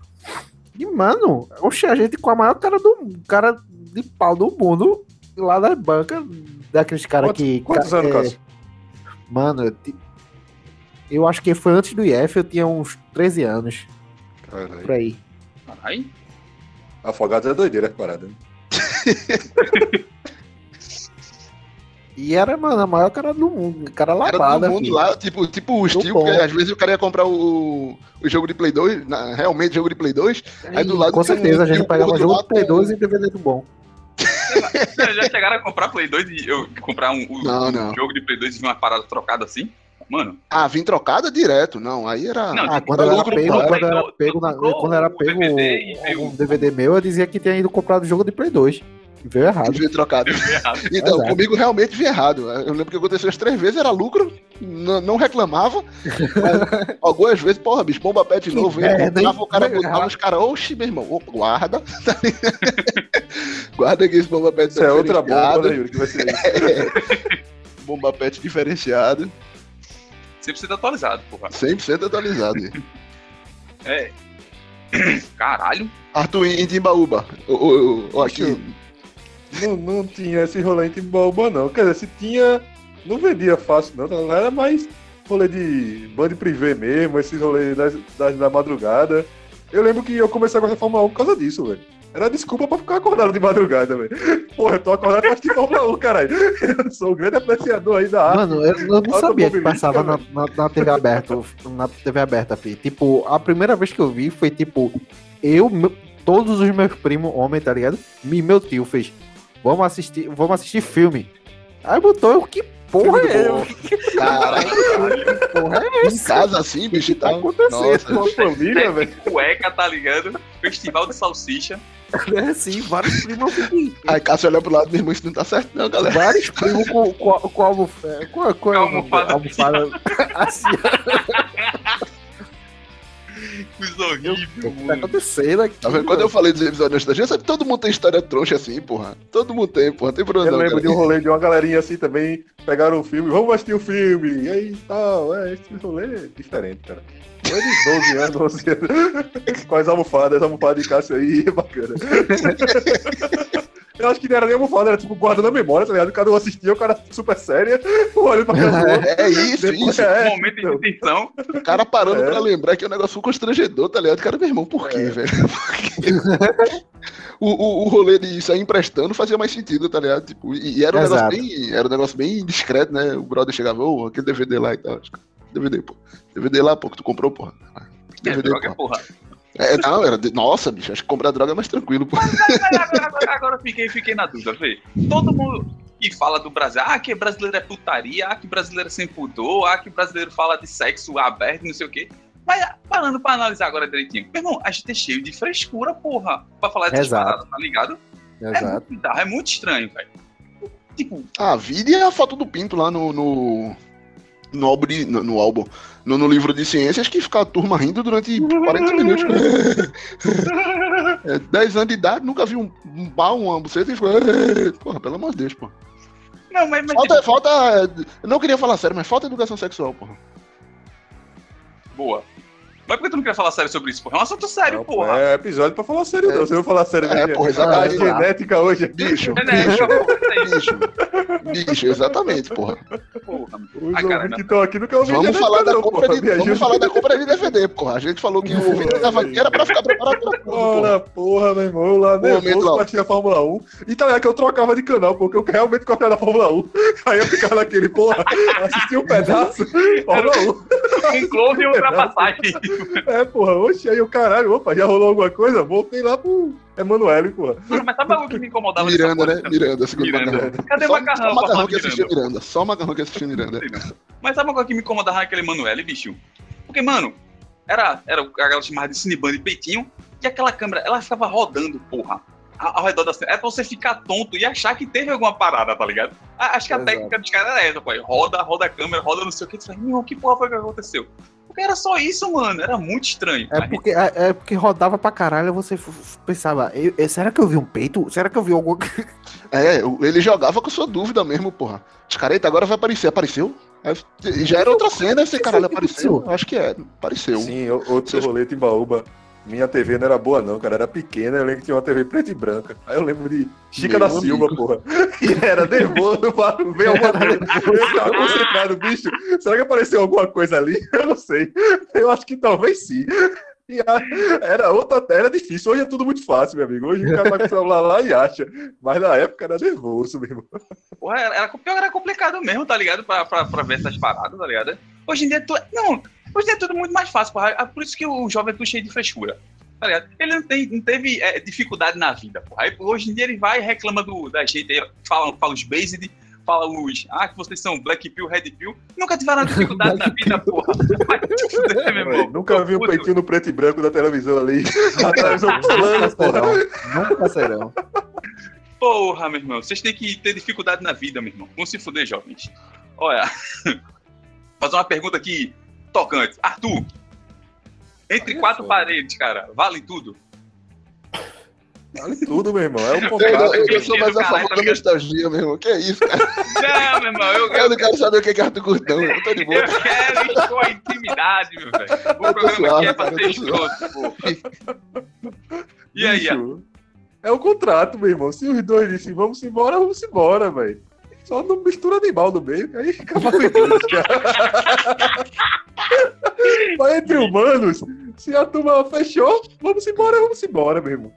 E, mano, oxe, a gente com a maior cara do cara de pau do mundo lá na banca daqueles caras que. quantos ca- anos, é, Cássio? Mano, eu, ti- eu acho que foi antes do IF, eu tinha uns 13 anos, Caralho. por aí. Ai, Afogados é doideira, essa parada. E era, mano, a maior cara do mundo, cara Era labada, todo mundo filho. lá, tipo, tipo o estilo, porque às vezes o cara ia comprar o, o jogo de Play 2, na- realmente jogo de Play 2, aí do lado com tinha um- certeza, a gente um pegava gordo jogo do Play com- 2 e DVD do bom. Vocês já chegaram a comprar Play 2 e eu comprar um, um- Não, um não. jogo de Play 2 e vir uma parada trocada assim? Mano, Ah, vim trocada direto, não, aí era... Não, Ah, tipo, quando era pego, quando era pego, na- quando era o pego um DVD meu, eu dizia que tinha ido comprar o jogo de Play 2. Veio errado. Vim trocado. vi errado. Então, Exato. comigo realmente vi errado. Eu lembro que aconteceu as três vezes, era lucro, não reclamava. Mas algumas vezes, porra, bicho, bomba pé de Que novo, merda, hein? o cara Veio botava os caras, oxi, meu irmão, ô, guarda. guarda aqui esse bomba pet Isso é outra bomba, né, Yuri? Que vai ser isso. Bomba pet diferenciado, 100% atualizado, porra. 100% atualizado. É. Caralho. Arthur em Timbaúba, ô, aqui, Não, não tinha esse rolê em Timbaúba, não. Quer dizer, se tinha, não vendia fácil, não. Era mais rolê de band privê mesmo, esses rolês das, das- da madrugada. Eu lembro que eu comecei a gostar de Fórmula 1 por causa disso, velho. Era desculpa pra ficar acordado de madrugada, velho. Porra, eu tô acordado pra assistir Fórmula 1, caralho. Eu sou um grande apreciador aí da arte. Mano, eu, eu não sabia que passava na, na, na TV aberta, na TV aberta, fi. Tipo, a primeira vez que eu vi foi tipo, eu, meu- todos os meus primos, homem, tá ligado? E meu tio fez, vamos assistir, vamos assistir filme. Aí botou eu, que porra Filme é? bom. Que caralho, porra é em essa? casa assim, bicho, Tá acontecendo, Nossa. Sua família, velho. Cueca, tá ligado? Festival de salsicha. É, sim, vários primos Aí Cássio olhou pro lado, meu irmão, isso não tá certo não, galera. Vários primos com, com, com almofada. Com, com Almofada. almofada assim, Os horrível, O que tá mano. acontecendo aqui? Tá vendo? Quando eu falei dos episódios nostalgia, sabe, todo mundo tem história troncha assim, porra. Todo mundo tem, porra. Tem problema Eu lembro cara. de um rolê de uma galerinha assim também, pegaram o filme, vamos assistir o filme, e aí tal, é, esse rolê é diferente, cara. Foi de 12 anos, 12 anos, com as almofadas, as almofadas de Cássio aí, bacana. Eu acho que não era nem almofada, era tipo guardando a memória, tá ligado? Cada um assistia, o cara super séria, olhando pra cada um. É isso, Depois, isso. é, Momento de tensão. O cara parando É. pra lembrar que é um negócio constrangedor, tá ligado? Cara, meu irmão, por quê, velho? Por quê? o, o, o rolê de sair emprestando fazia mais sentido, tá ligado? Tipo, e, e era um Exato. negócio bem. Era um negócio bem discreto, né? O brother chegava, ô, aquele DVD lá e tal. DVD, pô. DVD lá, pô, que tu comprou, porra. É, DVD, droga, pô. porra. É, não, era. de- Nossa, bicho, acho que comprar droga é mais tranquilo, pô. Agora, agora, agora, agora eu fiquei, fiquei na dúvida, vê. Todo mundo que fala do Brasil, ah, que brasileiro é putaria, ah, que brasileiro é sem pudor, ah, que brasileiro fala de sexo aberto, não sei o quê. Mas parando pra analisar agora direitinho, meu irmão, a gente é cheio de frescura, porra, pra falar dessas Exato. paradas, tá ligado? É Exato. muito bizarro, é muito estranho, velho. Tipo, Ah, vide a foto do Pinto lá no. no... No álbum, no, no álbum, no, no livro de ciências, que fica a turma rindo durante 40 minutos. É, 10 anos de idade, nunca vi um, um pau, uma buceta e ficou. Porra, pelo amor de Deus, porra. não, mas, mas Falta, tipo, falta. Eu não queria falar sério, mas falta educação sexual, porra. boa. Mas por que tu não queria falar sério sobre isso, porra? É um assunto sério, Não, porra. É episódio pra falar sério, não. Se eu falar sério, É, porra, a genética hoje. Bicho, É, bicho, Bicho. bicho, bicho, exatamente, porra. Porra, Os Ah, cara, não. que estão aqui nunca ouviram Vamos genética, falar, da não, compra porra, de, vamos ajuda. falar da compra de DVD, porra. A gente falou que o ouvinte tava aqui, era pra ficar preparado pra tudo, porra. Porra, meu irmão, eu lá nervoso pra assistir a Fórmula 1. E tá ligado que eu trocava de canal, porque eu realmente gostava da Fórmula 1. Aí eu ficava naquele, porra, assisti um pedaço, Fórmula 1. Um e ultrapassagem. É, porra, oxe, aí o caralho, opa, já rolou alguma coisa? Voltei lá pro Emanuele, porra. Mano, mas sabe algo que me incomodava Miranda, porra? né? Miranda, segundo Miranda. macarrão. Cadê só, o macarrão? Só o macarrão que assistia Miranda? Miranda. Só o macarrão que assistia Miranda. Mas sabe uma coisa que me incomodava naquele Emanuele, bicho? Porque, mano, era, era a galera chamava de cineband de peitinho, e aquela câmera, ela ficava rodando, porra, ao, redor da cena. É pra você ficar tonto e achar que teve alguma parada, tá ligado? Acho que a Exato. técnica dos caras era essa, pô. Roda, roda a câmera, roda não sei o que. Tu fala, que porra foi que aconteceu? Porque era só isso, mano. Era muito estranho. É porque, é, é porque rodava pra caralho, você pensava, eu- eu- será que eu vi um peito? Será que eu vi alguma coisa? É, ele jogava com sua dúvida mesmo, porra. Os caras, agora vai aparecer. Apareceu? Já era outra cena, esse caralho apareceu. Acho que é, apareceu. Sim, outro rolê em Baúba. Minha TV não era boa, não, cara. Era pequena. Eu lembro que tinha uma TV preta e branca. Aí eu lembro de Chica Meu da Silva, porra. E era nervoso pra ver alguma coisa. Eu tava concentrado, bicho. Será que apareceu alguma coisa ali? Eu não sei. Eu acho que talvez sim. E a- era outra, era difícil. Hoje é tudo muito fácil, meu amigo. Hoje o cara tá com o celular lá e acha. Mas na época era nervoso mesmo. Porra, era, era, pior, era complicado mesmo, tá ligado? Pra, pra, pra ver essas paradas, tá ligado? Hoje em dia, tu, não, hoje é tudo muito mais fácil, porra. É por isso que o jovem é tudo cheio de frescura, tá ligado? Ele não, tem, não teve é, dificuldade na vida, porra. Aí, hoje em dia ele vai e reclama do, da gente aí, fala, fala os based, fala os, ah, que vocês são black pill, red pill. Nunca tiveram dificuldade na vida, porra. Irmão. Nunca vi um Puto. peitinho no preto e branco da televisão ali. A televisão pulando, porra. serão. Nunca serão. Porra, meu irmão, vocês têm que ter dificuldade na vida, meu irmão. Vão se fuder, jovens. Olha, fazer uma pergunta aqui tocante. Arthur, entre Aí é quatro paredes, cara, vale tudo? Vale tudo, meu irmão. É um Eu, eu, eu sou mais a favor da nostalgia, meu irmão. Que é isso, cara? Não, meu irmão, eu, Eu eu, não quero saber o que é Arthur Curtão. Eu tô de boa. eu quero expor a intimidade, meu velho. O programa aqui é suave, pra cara, ser escroto, pô. E aí, Bicho, É o contrato, meu irmão. Se os dois dissem vamos embora, vamos embora, velho. Só não mistura animal no meio, que aí fica maravilhoso, cara. Mas entre humanos, se a turma fechou, vamos embora, vamos embora, meu irmão.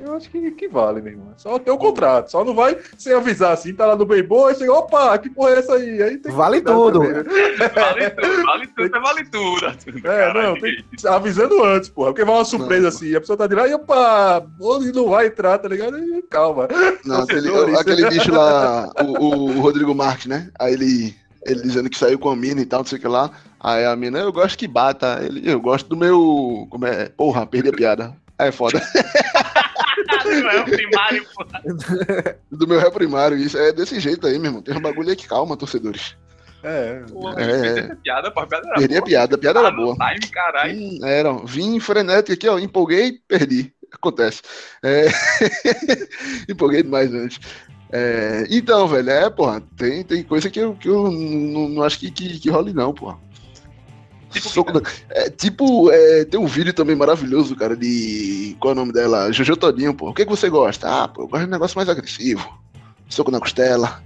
Eu acho que, que vale, meu irmão. Só ter o contrato. Só não vai sem avisar assim, tá lá no bem boa chega, opa, que porra é essa aí? aí tem que Vale tudo. também, né? vale tudo, vale tudo, vale tudo. Arthur. É, Caralho, não, tem que avisando antes, porra. Porque vai uma surpresa Não, assim, a pessoa tá de lá e opa, onde não vai entrar, tá ligado? E calma. Não, aquele, aquele bicho lá, o, o- o Rodrigo Marques, né? Aí ele, ele dizendo que saiu com a mina e tal, não sei o que lá. Aí a mina, eu gosto que bata. Ele, eu gosto do meu. Como é? Porra, perdi a piada. Aí é foda. Não é o primário, pô. Do meu ré primário. Isso é desse jeito aí, meu irmão. Tem um bagulho aí que calma, torcedores. É, Pô, É. fez essa piada, pô, a piada era Perdi a boa. piada, a piada era Ah, no boa. Time, caralho. Hum, era, vim frenético aqui, ó, empolguei, perdi. Acontece. É... empolguei demais antes. É, Então, velho, é, porra, tem, tem coisa que eu, que eu não, não acho que, que, que role, não, porra. Tipo, Soco na- é, tipo, é, tem um vídeo também maravilhoso, cara, de. Qual é o nome dela? Jojo Todinho, pô. O que, que você gosta? Ah, pô, eu gosto de um negócio mais agressivo. Soco na costela,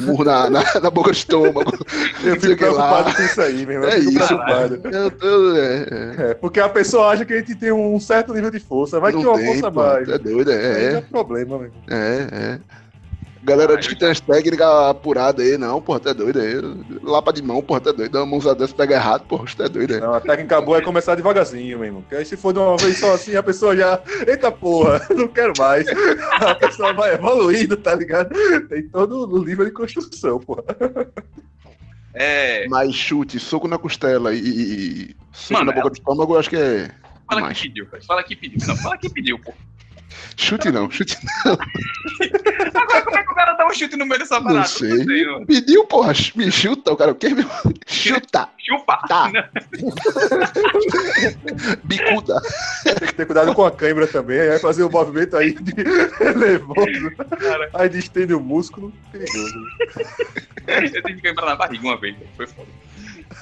murro na, na, na boca do estômago. eu não fico lá. preocupado com isso aí, meu irmão. É isso, preocupado. Eu tô, é, é. É, porque a pessoa acha que a gente tem um certo nível de força. Vai que Não uma tem, força pô, mais. É doido, é, é é, problema, meu irmão. é, é. Galera diz eu que tem as técnicas apuradas aí, não, porra, tá doido aí. Lapa de mão, porra, tá doido. Dá uma mãozada dessa, pega errado, porra, tá doido aí. Não, a técnica boa é começar devagarzinho, meu irmão. Porque aí se for de uma vez só assim, a pessoa já. Eita porra, não quero mais. A pessoa vai evoluindo, tá ligado? Tem todo o nível de construção, porra. É, Mas chute, soco na costela e, e soco Mano, na boca ela- do estômago, eu acho que é. fala demais. que pediu, cara. Fala que pediu. Não, fala que pediu, pô. Chute não, chute Agora como é que o cara dá um chute no meio dessa parada? não sei. Pediu, porra, me chuta, o cara, o quê, meu? Chuta, Chupa. Tá. bicuda. Tem que ter cuidado com a câimbra também. Aí vai fazer um movimento aí de nervoso. Cara. Aí distende o músculo. Perigoso. Eu tive que lembrar na barriga uma vez, foi foda.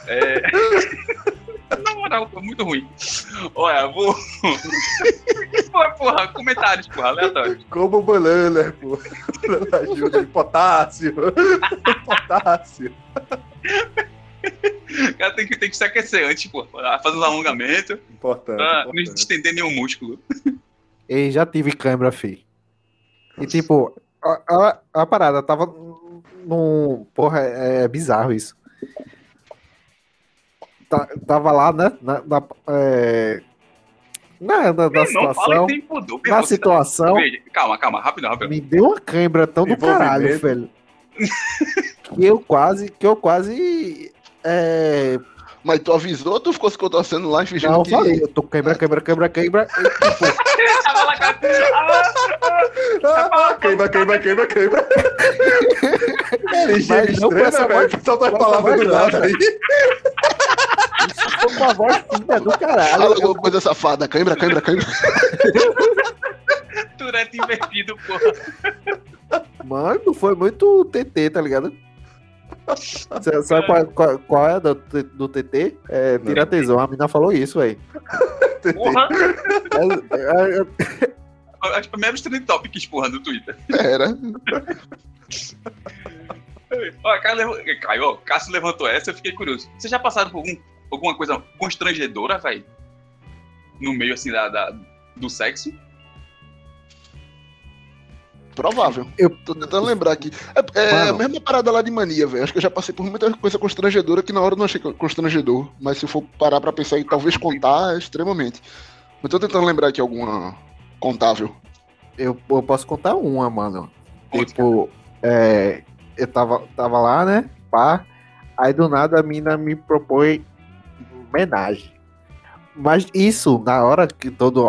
É... Na moral, foi muito ruim. Olha, vou. Porra, porra, comentários, porra, aleatório. Como banana, pô. Banana ajuda. Potássio. Potássio. O cara tem que, tem que se aquecer antes, pô. Fazer uns alongamentos, Importante. pra não importante. estender nenhum músculo. E já tive câimbra, fi. E tipo, a, a, a parada tava num. Porra, é, é bizarro isso. Tá- tava lá, né? Na, na, é, na, na, na Não, fala situação. que tem pudor. Na situação, Veja, Calma, calma, rapidão, rapidão. me deu uma câimbra tão do caralho, Envolvimento. velho. Que eu quase. Que eu quase. É, Mas tu avisou ou tu ficou se contorcendo lá e fingindo não, eu que. falei, eu tô tipo, Fala, cara. Ah, queima, queima, queima, queima. Ele estranho, essa né, velho? com essa palavras do nada aí. Isso foi uma voz fina do caralho. Fala alguma coisa safada, cãibra, cãibra, cãibra. Turete invertido, porra. Mano, foi muito TT, tá ligado? Você sabe qual, qual- qual é do, do TT? É, tira tesão. A mina falou isso, velho. Porra. É, é, é, Os primeiros trend topics, porra, do Twitter. Era. Ó, Caio, Cássio levantou essa, eu fiquei curioso. Vocês já passaram por algum, alguma coisa constrangedora, velho? No meio, assim, da, da- do sexo? Provável. Eu- Tô tentando lembrar aqui. É, é a mesma parada lá de mania, velho. Acho que eu já passei por muita coisa constrangedora que na hora eu não achei constrangedor. Mas se eu for parar pra pensar e talvez contar, é extremamente. Eu tô tentando lembrar aqui alguma contável. eu, eu posso contar uma, mano. Conte, Tipo, é, eu tava, tava lá, né? Pá. Aí do nada a mina me propõe homenagem. Mas isso, na hora que todo,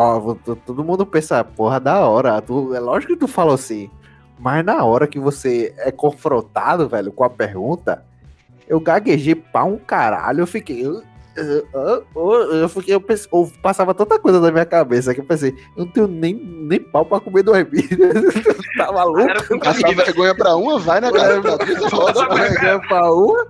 todo mundo pensa, porra, da hora. Tu, é lógico que tu falou assim. Mas na hora que você é confrontado, velho, com a pergunta, eu gaguejei pra um caralho. Eu fiquei. Eu, eu, eu, eu fiquei, eu pensei, eu passava tanta coisa na minha cabeça que eu pensei, eu não tenho nem, nem pau pra comer duas vidas. tá maluco? Passar vergonha pra uma, vai na cara. pra Passar roda, vergonha pra uma.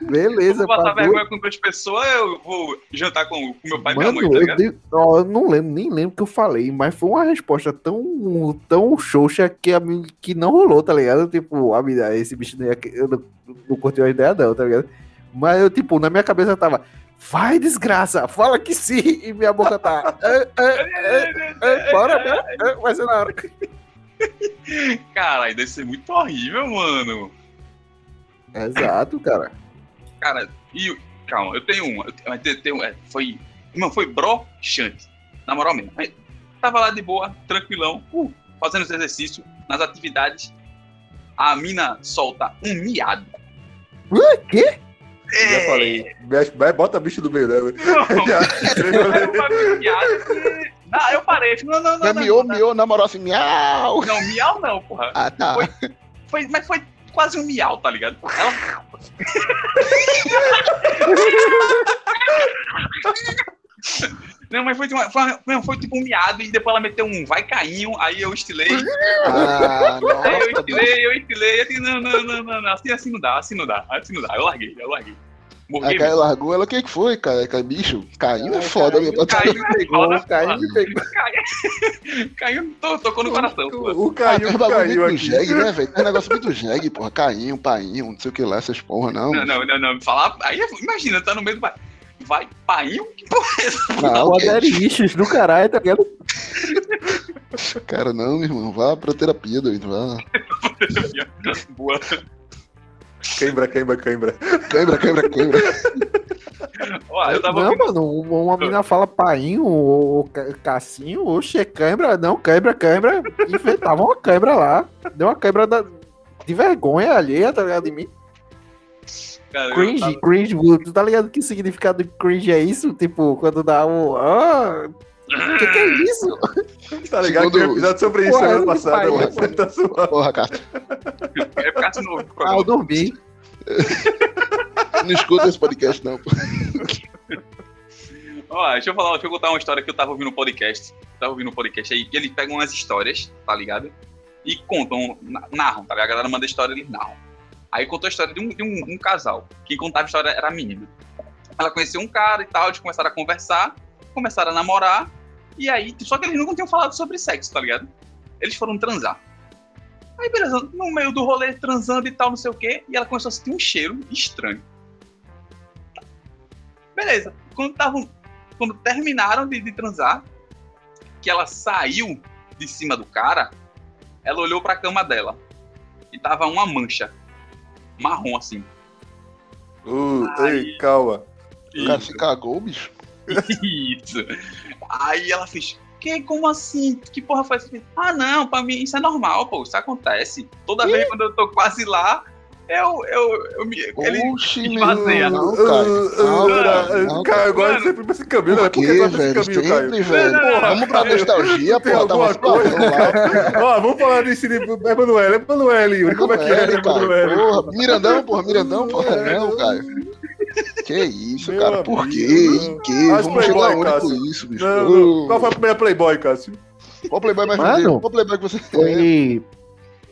Beleza, Vou passar pra vergonha com duas pessoas, eu vou jantar com, com meu pai e minha Mano, mãe, tá eu, dei- ó, eu não lembro, nem lembro o que eu falei, mas foi uma resposta tão, tão xoxa que, a que não rolou, tá ligado? Tipo, a esse bicho não ia, eu não, não curti a ideia não, tá ligado? Mas eu, tipo, na minha cabeça tava, vai desgraça, fala que sim, e minha boca tá, é, é, é, é, bora, bora, vai ser na hora. Caralho, deve ser muito horrível, mano. Exato, cara. Cara, e. Calma, eu tenho uma. Eu tenho, tem- é, foi. Mano, foi broxante. Na moral mesmo. Aí, Tava lá de boa, tranquilão, uh, fazendo os exercícios, nas atividades. A mina solta um miado. Ué, quê? Já falei. Vai, Bota bicho do meio, né? Não, Já- eu parei. Não, não, não. É não, miou, não, miou, na moral assim, miau. Não, miau não, porra. Ah, tá. Foi, mas foi quase um miau, tá ligado? Ela Não, mas foi, uma- foi, não, foi tipo um miado e depois ela meteu um vai cainho, aí eu estilei. Ah, Aí eu estilei, eu estilei, disse, não, não, não, não, não, assim, assim não dá, assim não dá, assim não dá. Eu larguei, eu larguei. Aí Morri. Caio largou ela, o que que foi, cara? Bicho, caiu é foda, meu patrão. Caiu, Pegou, foda, caiu, foda. pegou. Caiu, caiu, to- tocou no coração. O caiu, um bagulho caiu muito aqui. jegue, né, velho? Tem um negócio muito jegue, porra. Cainho, painho, não sei o que lá, essas porra, não. Não, não, não, não, falar, aí imagina, tá no meio do vai, painho, que porra é essa? Não, Poderichos do caralho, tá ligado? cara, não, meu irmão. Vá pra terapia, doido. Vá. Boa. Queimbra, queimbra, queimbra. Quebra, quebra, quebra. Ó, eu tava não, ouvindo, mano, uma uma menina fala painho ou ca- cassinho, oxe, é cãibra, não, cãibra, cãibra, inventava uma cãibra lá, deu uma cãibra da- de vergonha alheia, tá ligado, de mim, cara, cringe, tava- cringe, tu tá ligado que o significado de cringe é isso? Tipo, quando dá o, ah, o que que é isso? Tá ligado? Segundo- um episódio sobre isso Porra, semana esse passada. pai, né? tá suave. Porra, cara. é ficar de novo. Ah, eu dormi. Não escuta esse podcast, não. Ó, deixa eu falar, deixa eu contar uma história que eu tava ouvindo um podcast. Eu tava ouvindo um podcast aí, e eles pegam umas histórias, tá ligado? E contam, na- narram, tá ligado? A galera manda história, eles narram. Aí contou a história de um, de um, um casal. Quem contava a história era a menina. Ela conheceu um cara e tal, eles começaram a conversar, começaram a namorar, e aí, só que eles nunca tinham falado sobre sexo, tá ligado? Eles foram transar. Aí, beleza, no meio do rolê, transando e tal, não sei o quê, e ela começou a sentir um cheiro estranho. Beleza, quando tavam quando terminaram de, de transar, que ela saiu de cima do cara, ela olhou pra cama dela. E tava uma mancha. Marrom, assim. Uh, Ai. ei, calma. O cara se cagou, bicho. Isso. Aí ela fez. Que? Como assim? Que porra foi isso? Ah, não, pra mim isso é normal, pô. Isso acontece. Toda vez quando eu tô quase lá, eu. eu, eu me, ele, Oxi, irmão. Uh, Não, cara. uh, uh, cara. Não, Caio, agora Mano. sempre pra esse caminho, né? Por que tá pra esse velho? caminho, Caio? Sempre, velho. Vamos pra nostalgia, Tem pô. alguma Tava coisa? Ó, vamos falar desse de Emanuele. Emanuele, Yuri, como é que é, cara. Emanuele? Porra, Mirandão, porra, Mirandão, porra. Não, cara. Que isso, Meu cara? Por quê? não. Em quê? As Vamos chegar Playboy, onde com isso, bicho? Não, não. Qual foi a primeira Playboy, Cássio? Qual Playboy mais Mano. Qual Playboy que você tem? Foi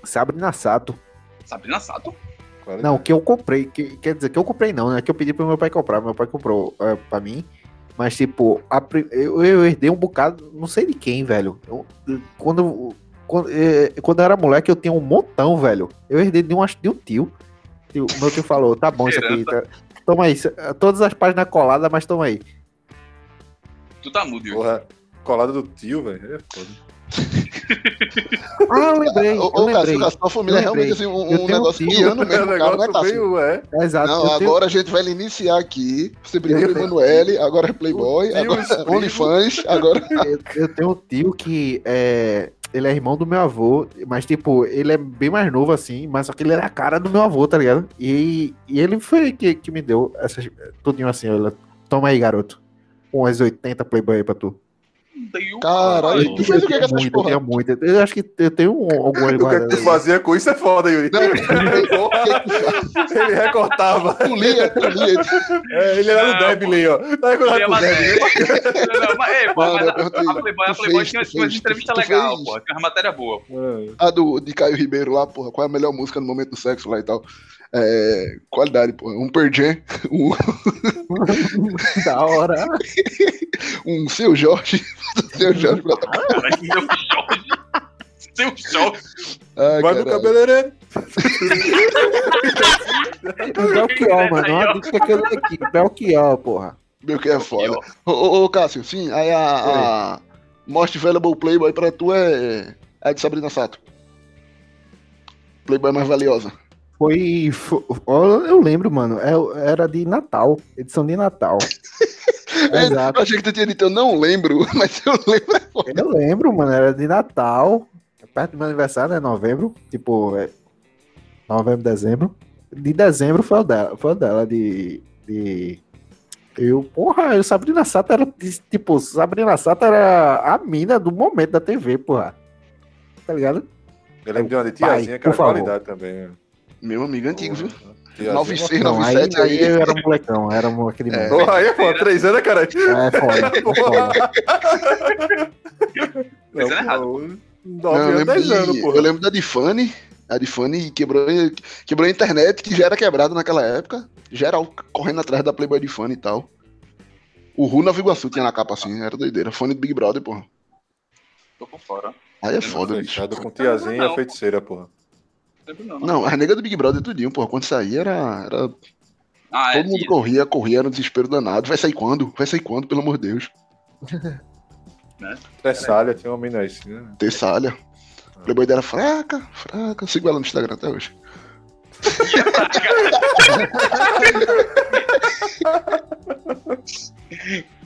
Sabrina Sato. Sabrina Sato. Não, que eu comprei, que, quer dizer, que eu comprei não, né? Que eu pedi pro meu pai comprar, meu pai comprou é, pra mim. Mas, tipo, a eu, eu herdei um bocado, não sei de quem, velho. Eu- quando, quando, é, quando eu era moleque, eu tinha um montão, velho. Eu herdei de um, acho, de um tio. Tio- Meu tio falou, tá bom isso aqui. tá- toma aí, todas as páginas coladas, mas toma aí. Tu tá mudo. Porra, colada do tio, velho. É foda. Ah, eu lembrei, Ô, eu lembrei. Cássio, a sua família é realmente assim, um, um negócio piano É mesmo, cara, não é meio, é. Exato. Não, eu tenho- agora a gente vai iniciar aqui. Você brigou com o Emanuele, agora é Playboy, O agora é. OnlyFans, agora. eu, eu tenho um tio que é. Ele é irmão do meu avô, mas, tipo, ele é bem mais novo assim, mas só que ele era a cara do meu avô, tá ligado? E, e ele foi que, que me deu essas, tudinho assim, olha. Toma aí, garoto. Umas 80 Playboy aí pra tu. Caralho, caralho. tu fez o que com tenho essas muito, eu porra? tenho muito. Eu acho que eu tenho um, algumas O que, é que tu fazia com isso é foda, Yuri. Não, Ele recortava. tu lia, tu lia. É, ele era no Deblin, ó. Tá recordado é com o. Não, não, mas, é, Mano, mas eu a, perguntei, a Playboy, a tu Playboy fez, tinha, umas entrevistas legais, pô. Tinha uma matéria boa. pô. A do, de Caio Ribeiro lá, porra, qual é a melhor música no momento do sexo lá e tal. É, qualidade, porra. Um Jam, um, da hora. um Seu Jorge. Seu Jorge meu Jorge. Seu Jorge. Ai, Vai no caralho. cabeleireiro. Belchior, mano. Uma dica que eu aqui. Belchior, porra. Que é foda. Ô, ô, ô, Cássio, sim, aí a, a Most Valuable Playboy pra tu é é a de Sabrina Sato. Playboy mais valiosa. Foi. fo- ó, Eu lembro, mano. é- Era de Natal. Edição de Natal. Exato. Eu achei que tu tinha dito, eu não lembro, mas eu lembro. é. Eu lembro, mano, era de Natal, perto do meu aniversário, né? Novembro, tipo, é, novembro, dezembro. De dezembro foi o dela, foi o dela de, de... Eu, porra, eu, Sabrina Sato era, tipo, Sabrina Sato era a mina do momento da TV, porra. Tá ligado? Eu lembro de uma de Pai, tiazinha, que por era qualidade também. Né? Meu amigo antigo, viu? Tiazinha, 96, Não, aí, 97 aí aí. eu era um molecão, era um- aquele É. moleque. Porra, aí, pô, três anos, cara. É foda, é foda. Não, é errado. pô, Não, Nove eu, anos, lembro dez de- anos, eu lembro da Difane. A Difane quebrou, quebrou a internet, que já era quebrada naquela época. Geral correndo atrás da Playboy Difane e tal. O Ru Nova Iguaçu tinha na capa assim, era doideira. Fone do Big Brother, porra. Tô por fora. Aí é foda, bicho. Fechado com tiazinha e Não. a feiticeira, porra. Não lembro não. Não, as negas do Big Brother tudinho, porra. Quando saía era. era... Ah, é. Todo mundo corria, corria, era um desespero danado. Vai sair quando? Vai sair quando, pelo amor de Deus? Tressalha, tinha uma mina assim, né? Tessalha. Playboy dela fraca, fraca. Sigo ela no Instagram até hoje.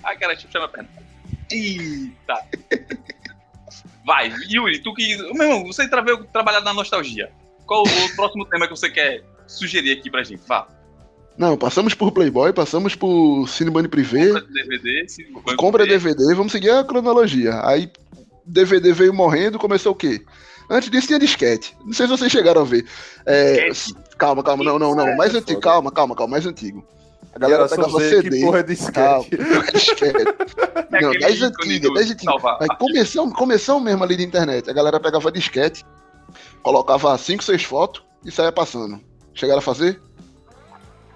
Ai, cara, eu puxar minha perna. Eita. Vai, Yuri, tu que. Meu irmão, você tra- veio trabalhar na nostalgia. Qual o próximo tema que você quer sugerir aqui pra gente? Vá. Não, passamos por Playboy, passamos por Cinebane Privé. Compra DVD, compra dele. DVD, vamos seguir a cronologia. Aí DVD veio morrendo, começou o quê? Antes disso tinha disquete. Não sei se vocês chegaram a ver. É, calma, calma, não, não, não. Mais é antigo, calma, calma, calma, mais antigo. A galera pegava dizer CD. Que porra é disquete. Calma, disquete. É Não, do das antigas. salvar. Aí começou, começou mesmo ali de internet. A galera pegava disquete, colocava 5, 6 fotos e saía passando. Chegaram a fazer?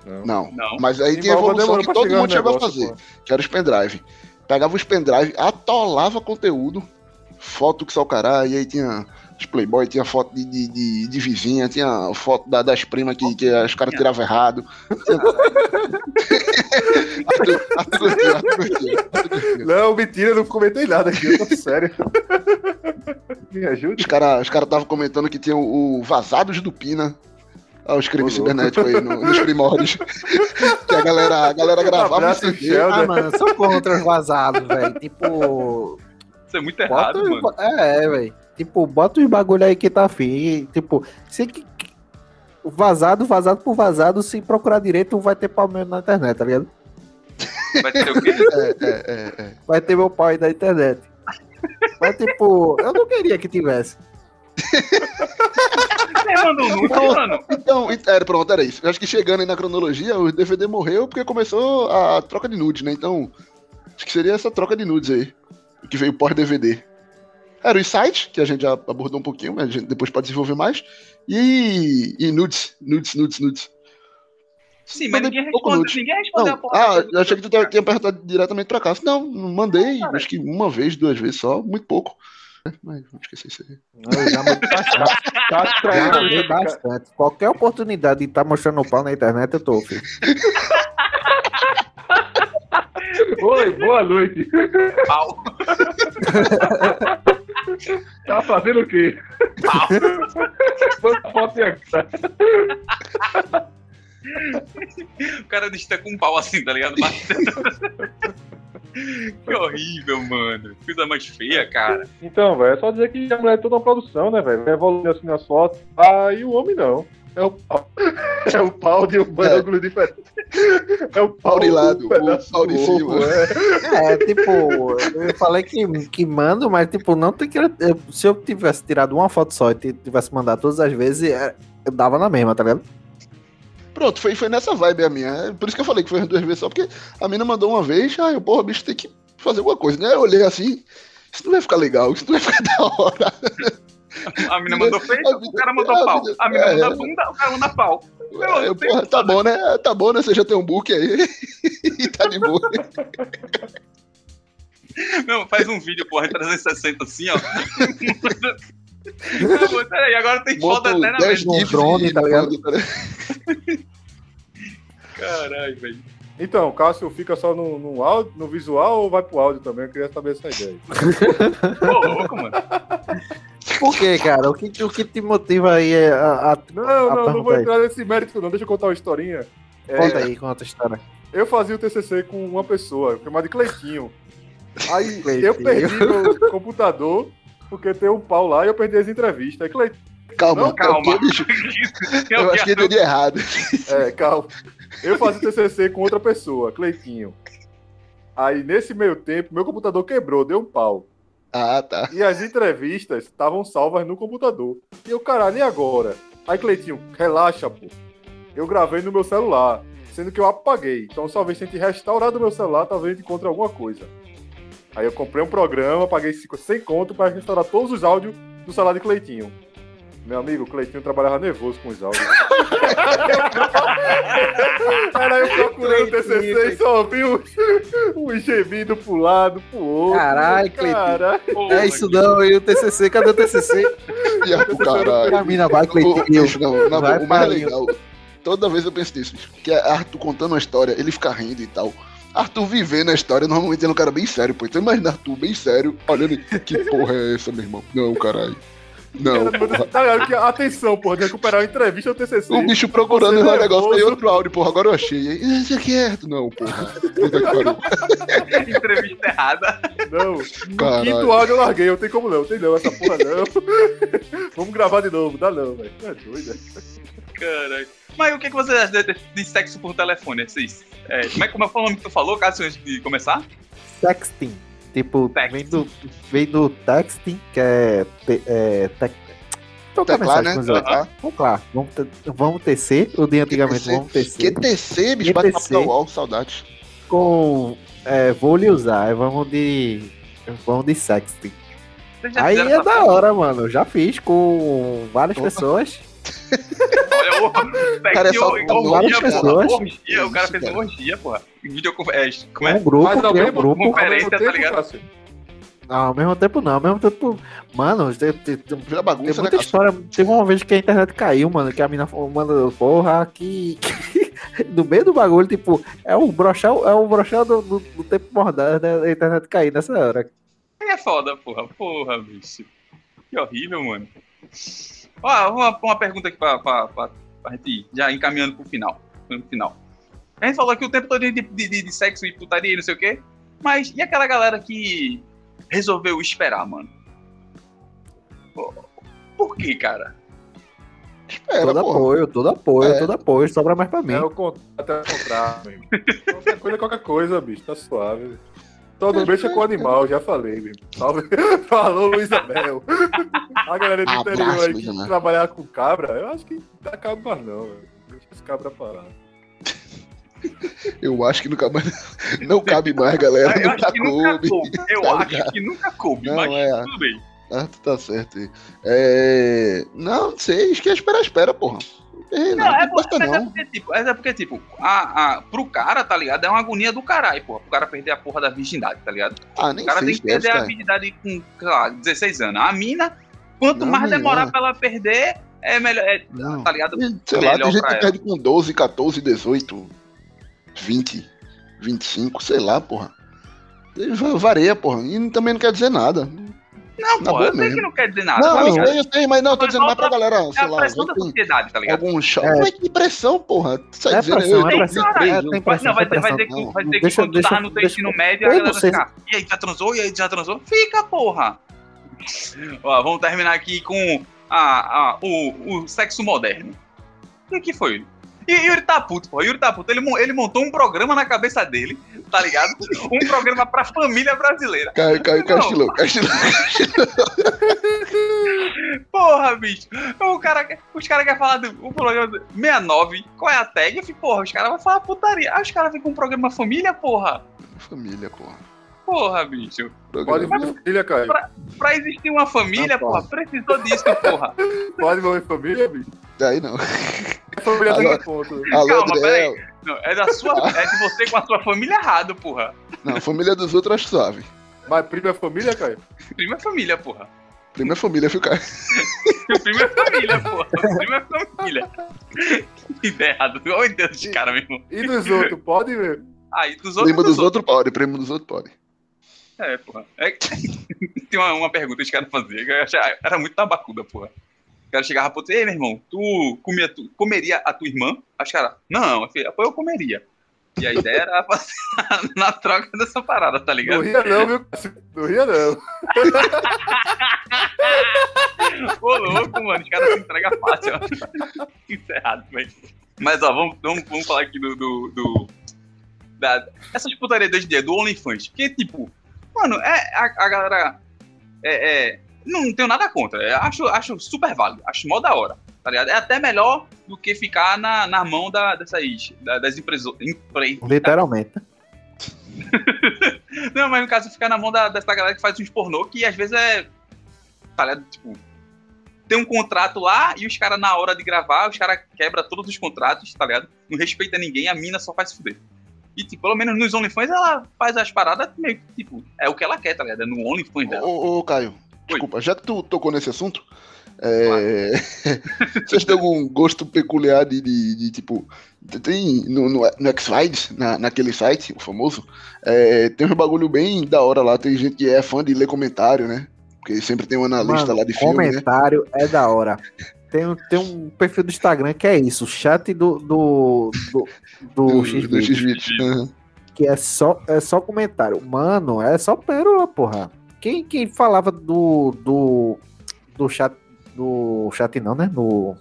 Não. Não. Não. Mas aí E tinha evolução que todo mundo chegou a fazer, pô. que era os pendrive. Pegava os pendrive, atolava conteúdo, foto que só o caralho, e aí tinha os playboy, tinha foto de, de, de, de vizinha, tinha foto da- das primas que, que os caras tiravam errado. Não, mentira, eu não comentei nada aqui, eu tô sério. Me ajude. Os caras os cara estavam comentando que tinha o, o Vazados do Pina. Olha os crimes cibernéticos aí no- nos primórdios. que a galera, a galera gravava em CD. Ah, mano, sou contra os vazados, velho. Tipo. Isso é muito Bota errado, os mano. ba- É, velho. Tipo, bota os bagulho aí que tá afim. Tipo, se Vazado, vazado por vazado, se procurar direito, vai ter pau mesmo na internet, tá ligado? Vai ter o quê? É, é, é, é. Vai ter meu pau aí na internet. Mas, tipo, eu não queria que tivesse. Nude, mano. Então, ent- era, pronto, era isso. Eu acho que chegando aí na cronologia, o DVD morreu porque começou a troca de nudes, né? Então, acho que seria essa troca de nudes aí. Que veio pós-DVD. Era o site, que a gente já abordou um pouquinho, mas a gente depois pode desenvolver mais. E, e nudes, nudes, nudes, nudes. Sim, mas ninguém nudes. ninguém respondeu a Não, porra. ah, eu achei que tu tinha perguntado diretamente pra cá. Não, não mandei, acho que uma vez, duas vezes só, muito pouco. Mas vamos esquecer isso aí. Eu já mandei bastante. Já bastante. Qualquer oportunidade de estar mostrando o pau na internet, eu tô, filho. Oi, boa noite. Pau. Tá fazendo o quê? Pau. Quanta foto? O cara digita com um pau assim, tá ligado? que horrível, mano. Coisa mais feia, cara. Então, velho, é só dizer que a mulher é toda uma produção, né, velho? Evoluindo assim nas fotos. Ah, e o homem não. É o pau. É o pau de um bagulho diferente. É o pau. De lado, um o pau de cima. ovo, é. É, tipo, eu falei que, que mando, mas, tipo, não tem que. Se eu tivesse tirado uma foto só e tivesse mandado todas as vezes, é, eu dava na mesma, tá ligado? Pronto, foi, foi nessa vibe a minha. É Por isso que eu falei que foi as duas vezes só, porque a mina mandou uma vez, ah, eu, porra, bicho, tem que fazer alguma coisa, né? Eu olhei assim, isso não vai ficar legal, isso não vai ficar da hora. A mina mandou feito, o cara mandou pau. A mina É. mandou bunda, o cara manda pau. Meu, porra, tá bom, né? Tá bom, né? Você já tem um book aí. e tá de boa. Não, faz um vídeo, porra, em 360 assim, ó. Não, peraí, agora tem foto até na 10 mente. gifs drone, e tá ligado? né? Caralho, velho. Então, Cássio fica só no, no, áudio, no visual ou vai pro áudio também? Eu queria saber essa ideia. Ô, louco, mano. Por quê, cara? O que, o que te motiva aí é a. a- Não, a não, não vou aí? entrar nesse mérito, não. Deixa eu contar uma historinha. É, Conta aí, conta a história. Eu fazia o TCC com uma pessoa, chamada de Cleitinho. Aí Cleitinho. eu perdi meu computador, porque tem um pau lá e eu perdi as entrevistas. Aí, Cleitinho, Calma, Não, calma. bicho. Eu acho que entendi errado. é, calma. Eu fazia o TCC com outra pessoa, Cleitinho. Aí, nesse meio tempo, meu computador quebrou, deu um pau. Ah, tá. E as entrevistas estavam salvas no computador. E eu, caralho, e agora? Aí, Cleitinho, relaxa, pô. eu gravei no meu celular, sendo que eu apaguei. Então, só vez se a gente restaurar do meu celular, talvez a encontre alguma coisa. Aí eu comprei um programa, paguei 5 100 conto para restaurar todos os áudios do celular de Cleitinho. Meu amigo, o Cleitinho trabalhava nervoso com os áudios. Era eu procurando o TCC e só vi um, um gemido pro lado, pro outro. Caralho, cara. É isso não, e o TCC, cadê o TCC? E a caralho. A mina vai, Cleitinho. bicho, não, na Vai, o mais legal, toda vez eu penso nisso, que é Arthur contando uma história, ele fica rindo e tal. Arthur vivendo a história, normalmente ele é um cara bem sério, pô. Então imagina Arthur bem sério, olhando, que porra é essa, meu irmão? Não, caralho. Não, porra. Tá ligado? Que, atenção, porra, de recuperar a entrevista ao TCC. O bicho procurando o negócio, nervoso. aí outro áudio, porra, agora eu achei. Isso aqui é. Não, porra. Entrevista errada. Não, no Caralho. quinto áudio eu larguei, eu tenho como não, tem não, essa porra não. Vamos gravar de novo, dá não, velho. É doido, é. Caralho. Mas o que, que você acha de, de sexo por telefone? Esses, é, como é como é que foi o nome que tu falou, Cássio, antes de começar? Texting. Tipo, vem do, vem do texting, que é. Te, é tec- trocar Teclar, mensagem né? com os outros. Teclar. Vamos lá, vamos, te- vamos tecer, o dia antigamente, QTC. vamos tecer. QTC, bicho, bate da UOL, saudades. Com. É, vou lhe usar, vamos de. Vamos de sexting. Aí é da hora, mano. Já fiz com várias Opa. pessoas. Olha, o Cara, é só orgia, pessoas. Orgia, o cara fez cara. uma orgia, porra. Videoconfer... É, como É é? um grupo, Mas ao um mesmo, grupo. Conferência, tá ligado? Não, ao mesmo tempo não, ao mesmo tempo. Mano, tem, tem, tem, Vira tem bagunça, né, muita história. Teve uma vez que a internet caiu, mano, que a mina mano, porra, que. no meio do bagulho, tipo, é o brochar, é o brochar do, do, do tempo mordaz né, da internet cair nessa hora. É foda, porra. Porra, bicho. Que horrível, mano. Ó, uma, uma pergunta aqui pra, pra gente ir, já encaminhando pro final. No final. A gente falou aqui o tempo todo de, de, de, de sexo e putaria e não sei o quê. Mas e aquela galera que resolveu esperar, mano? Por que, cara? Espera, todo porra. apoio, todo apoio, É. todo apoio, sobra mais pra mim. É o contrato, até o contrato, meu irmão. Qualquer coisa, é qualquer coisa, bicho, tá suave. Todo mexa com o animal, já falei, meu. Salve. Falou, Luiz Abel. A galera do Abraço, interior aí que trabalhar com cabra, eu acho que não tá cabo mais não, velho. Deixa os cabra parar. Eu acho que nunca mais. Não cabe mais, galera. Eu Não acho tá que nunca coube. coube. Eu Tá acho ligado? que nunca coube, Não, mas é. tudo bem. Ah, tu tá certo. aí. É... Não, não sei. Acho que é espera, espera, porra. É, não, Não, é, não por- mas é não. porque, tipo, é porque, tipo, a, a, pro cara, tá ligado? É uma agonia do caralho, porra. Pro cara perder a porra da virgindade, tá ligado? Ah, O nem cara sei, tem que perder a cara. virgindade com, sei lá, 16 anos. A mina, quanto Não, mais demorar pra ela perder, é melhor. É, Não. tá ligado? Sei lá, melhor tem gente que perde com 12, 14, 18, 20, 25, sei lá, porra. Va- Varia, porra. E também não quer dizer nada. Não, Na pô, eu sei que não quer dizer nada. não, tá eu sei, eu sei, mas não, eu tô dizendo mais pra galera, É sei a lá, pressão da ter sociedade, tá ligado? algum choque. É. Mas que pressão, porra. Tu tá É dizendo, pressão, eu, é eu, pressão. eu, É, eu, tem Vai, não, vai, pressão, vai dizer que, pressão. vai dizer Deixa- que quando tu tava no teu ensino médio, a galera não sei. fica, e aí, já transou? E aí, já transou? Fica, porra! Ó, vamos terminar aqui com a, a, o, o sexo moderno. O que foi? E Yuri tá puto, pô. Yuri tá puto. Ele, ele montou um programa na cabeça dele, tá ligado? Um programa pra família brasileira. Caiu, caiu, castilou, castilou. Porra, bicho. O cara, os caras querem falar do o programa do 69. Qual é a tag? Eu fico, porra, os caras vão falar putaria. Aí os caras vêm com um programa família, porra. Família, porra. Porra, bicho. Pode ver família, Caio. Pra existir uma família, Ah, porra, precisou disso, porra. Pode ver família, bicho. Aí não. A família Alô. tem ponto. Alô, Calma, Adriel. Não, é da sua. É de você com a sua família errado, porra. Não, família dos outros acho suave. Mas prima é família, Caio? Prima é família, porra. Primeira família, viu, cara? Prima é família, porra. Prima é família. Que errado. Olha Deus de cara, meu irmão. E dos outros, pode ver. Aí, dos outros. Primo dos dos outros pode, primo dos outros pode. É, porra. É... Tem uma, uma pergunta que os caras faziam, era muito tabacuda, porra. O cara chegava pro outro, ei, meu irmão, tu, comia, tu comeria a tua irmã? Aí os caras, não, eu falei, "Pô, eu comeria. E a ideia era fazer na, troca dessa parada, tá Não ligado? ria não, viu? Não ria não. Ô, louco, mano, os caras se entregam fácil, ó. Isso é errado, velho. Mas, ó, vamos, vamos, vamos falar aqui do... do, do da, essas putarias em dia, do OnlyFans. Porque, tipo, mano, é, a, a galera... É, é, não tenho nada contra. acho, acho super válido. Acho mó da hora. Tá ligado? É até melhor do que ficar na, na mão da, dessas, da- das empresas. Empre... Literalmente. Não, mas no caso, ficar na mão da, dessa galera que faz uns pornô, que às vezes é. Tá ligado? Tipo. Tem um contrato lá e os caras, na hora de gravar, os caras quebram todos os contratos, tá ligado? Não respeita ninguém, a mina só faz se fuder. E, tipo, pelo menos nos OnlyFans, ela faz as paradas meio que, tipo, é o que ela quer, tá ligado? É no OnlyFans dela. Ô, ô, Caio, desculpa, já que tu tocou nesse assunto, é... vocês têm algum gosto peculiar de, de- de, tipo. Tem no, no, no X-Files, na, naquele site, o famoso, é, tem uns bagulho bem da hora lá. Tem gente que é fã de ler comentário, né? Porque sempre tem um analista Mano, lá de filme, né? comentário é da hora. Tem, um- tem um perfil do Instagram que é isso, o chat do, do, do, do, Do, X do. Aham. que é só, é só comentário. Mano, é só pérola, porra. Quem, quem falava do, do, do chat, do chat não, né? Do,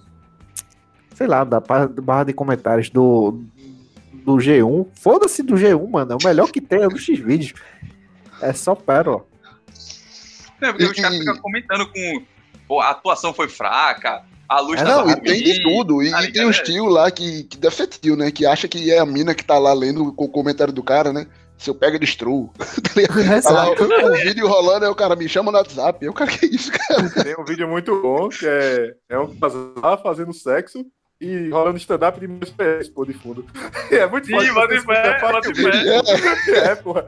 sei lá, da barra, de comentários do, do G1. Foda-se do G1, mano. É o melhor que tem, é o do X-Vídeos. É só pérola. Não, porque E- os caras ficam comentando com. Pô, a atuação foi fraca, a luz É, Não, e tem de tudo. E, tá e tem uns ligado? tio lá que, que deve ser tio, né? Que acha que é a mina que tá lá lendo o comentário do cara, né? Se eu pego, eu destruo. Tá? Tá lá, o, o vídeo rolando, aí o cara me chama no WhatsApp. Eu, cara, que isso, cara? Tem um vídeo muito bom que é, é um casal fazendo sexo e rolando stand-up de meus pés, pô, de fundo. É muito Sim, foda, bota em pé, bota em pé. É, porra.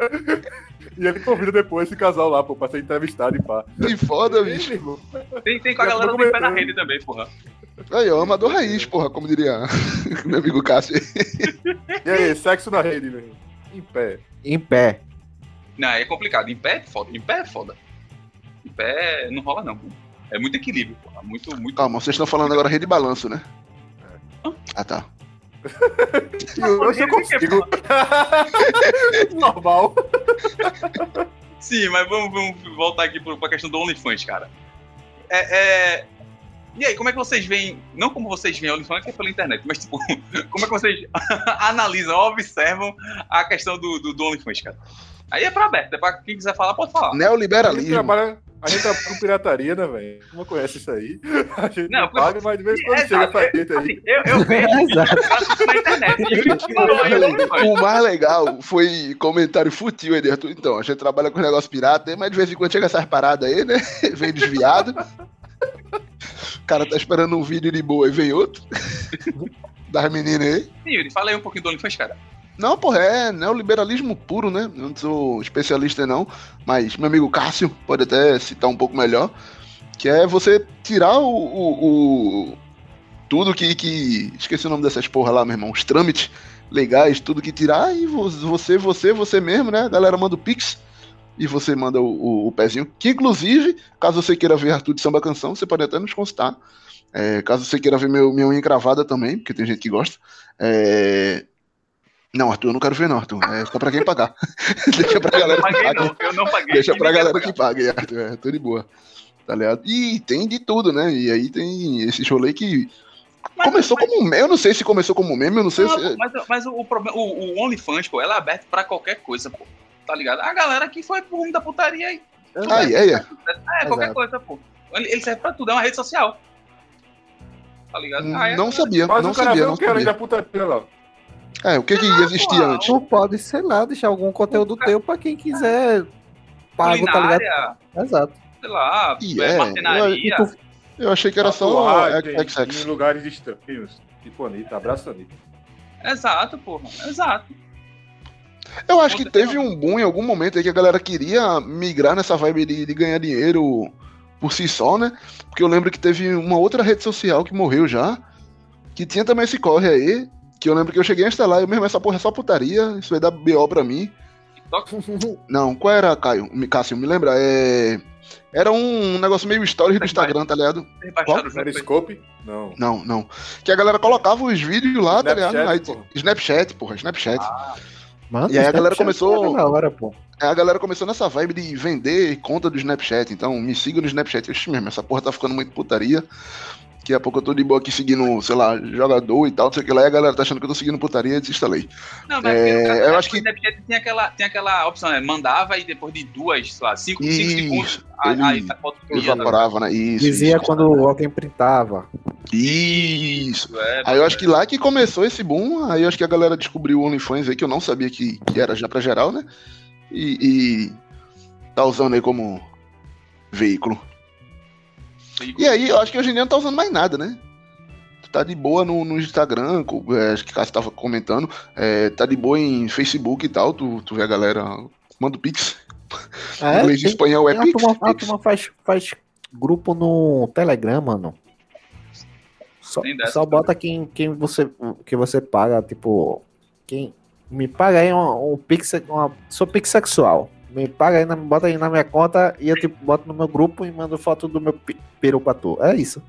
E ele convida depois esse casal lá, pô, pra ser entrevistado e pá. Que foda, bicho. Tem, tem com a galera do Pé na. Rede também, porra. Aí, ó, amador raiz, porra, como diria meu amigo Cássio. E aí, sexo na rede, irmão. Em pé. Em pé. Não, é complicado. Em pé é foda. Em pé é foda. Em pé não rola, não. pô. É muito equilíbrio, porra. Muito, muito. Calma, vocês estão falando agora rede balanço, né? Ah, tá. E hoje eu consigo. Normal. Sim, mas vamos, vamos voltar aqui pro- pra questão do OnlyFans, cara. É, é- E aí, como é que vocês veem, não como vocês veem o OnlyFans, que é pela internet, mas tipo, como é que vocês analisam, observam a questão do, do, do OnlyFans, cara? Aí é pra aberto, é pra quem quiser falar, pode falar. A Neoliberalismo. trabalha, a gente trabalha com pirataria, né, velho? Não conhece isso aí. A gente Não, não, paga, mas de vez em quando É, chega pra gente aí. eu, eu vejo eu na internet. O mais legal foi comentário futil aí dentro. Então, a gente trabalha com negócio pirata, mas de vez em quando chega essas paradas aí, né? Vem desviado. O cara tá esperando um vídeo de boa e vem outro. Das meninas aí. Sim, Yuri, fala aí um pouquinho do OnlyFans, cara. Não, porra, é neoliberalismo puro, né? Não sou especialista, não. Mas meu amigo Cássio pode até citar um pouco melhor. Que é você tirar o. o- o- tudo que, que. Esqueci o nome dessas porra lá, meu irmão. Os trâmites legais, tudo que tirar. E vo- você, você, você mesmo, né? A galera manda o Pix. E você manda o, o- o pezinho. Que inclusive, caso você queira ver Arthur de Samba Canção, você pode até nos consultar. É, caso você queira ver meu, minha unha encravada também, porque tem gente que gosta. É, não, Arthur, eu não quero ver, não, Arthur. É só pra quem pagar. Deixa pra galera que paguei, paga. não. Eu não paguei. Deixa pra galera que paga, Arthur. É, tô de boa. Tá ligado? E tem de tudo, né? E aí tem esse rolê que. Mas- começou como um meme. Eu não sei se começou como meme, eu não sei Não, se. mas, mas o, problema, o, o OnlyFans, pô, ela é aberta pra qualquer coisa, pô. Tá ligado? A galera que foi pro rumo da putaria e. Ah, é, é. É, qualquer Exato. coisa, pô. Ele, ele serve pra tudo, é uma rede social. Tá ligado? Ah, é- Não sabia, Mas não o cara sabia, não além da sabia. putaria lá. É, o que que existia antes? Tu pode, sei lá, deixar algum conteúdo teu pra quem quiser pago, tá ligado? Exato. sei lá, E é, é, marcenaria. eu- Eu achei que era só XX. em lugares estranhos. Tipo Anitta, abraço Anitta. Exato, porra. Exato. Eu acho que teve um boom em algum momento aí que a galera queria migrar nessa vibe de, de ganhar dinheiro por si só, né? Porque eu lembro que teve uma outra rede social que morreu já, que tinha também esse corre aí, que eu lembro que eu cheguei a instalar, eu mesmo, essa porra é só putaria, isso vai dar BO pra mim. TikTok? Não, qual era, Caio? Me- Cássio, me lembra? É... Era um negócio meio stories do Instagram, tá ligado? Periscope? Não. Não, não. Que a galera colocava os vídeos lá, tá ligado? Aí, Snapchat, porra. Snapchat, porra, Snapchat. Mano, E aí a galera Snapchat começou- da hora, pô. Aí a galera começou nessa vibe de vender conta do Snapchat. Então, me siga no Snapchat. Oxi, mesmo, essa porra tá ficando muito putaria. Daqui a pouco eu tô de boa aqui seguindo, sei lá, jogador e tal, não sei o que lá, e a galera tá achando que eu tô seguindo putaria e desinstalei. Não, mas É, eu acho que- o Snapchat tem aquela, tem aquela opção, né? Mandava e depois de duas, sei lá, cinco, cinco Isso, segundos, aí, ele aí tá foto Evaporava, né? Isso. Dizia isso. quando alguém printava. Isso. É, Aí eu acho que lá que começou esse boom, aí eu acho que a galera descobriu o OnlyFans aí, que eu não sabia que, que era já pra geral, né? E, e tá usando aí como veículo. E aí, eu acho que hoje em dia não tá usando mais nada, né? Tu tá de boa no, no Instagram, é, acho que o Cássio tava comentando, é, tá de boa em Facebook e tal, tu, tu vê a galera, manda o Pix. É, Inglês e tem- espanhol é Pix. a turma faz, faz grupo no Telegram, mano. Só, só bota quem, quem você, que você paga, tipo, quem me paga aí um, um pix, uma, sou pix sexual. Me paga aí, bota aí na minha conta e eu tipo, boto no meu grupo e mando foto do meu peru pra tu. É isso.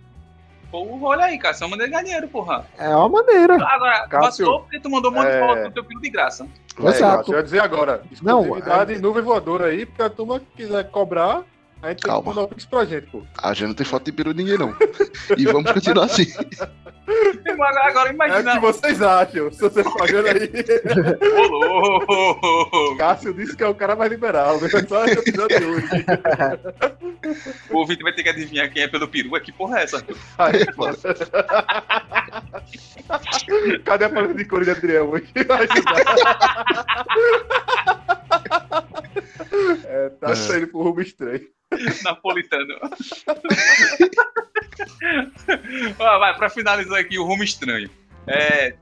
Pô, olha aí, cara, só mandei ganhar dinheiro, porra. É uma maneira. Agora, Cássio, passou porque tu mandou um monte de é- foto do teu filho de graça. É, Exato. eu ia dizer agora, Não, exclusividade nuvem voadora aí, porque a turma quiser cobrar, a gente tem Calma. que mandar um pix pra gente, pô. A gente não tem foto de peru de ninguém, não. e vamos continuar assim. Agora, agora É o imagina. que vocês acham, se vocês pagando aí. Ô, louco! Cássio disse que é o cara mais liberal, né? Só esse episódio de hoje. O ouvinte vai ter que adivinhar quem é pelo peru. É que porra é essa? Aí, pô. Cadê a paleta de cor de Adriel hoje? É, tá saindo pro rumo estranho. Napolitano. Ó, vai, pra finalizar aqui o rumo estranho. É.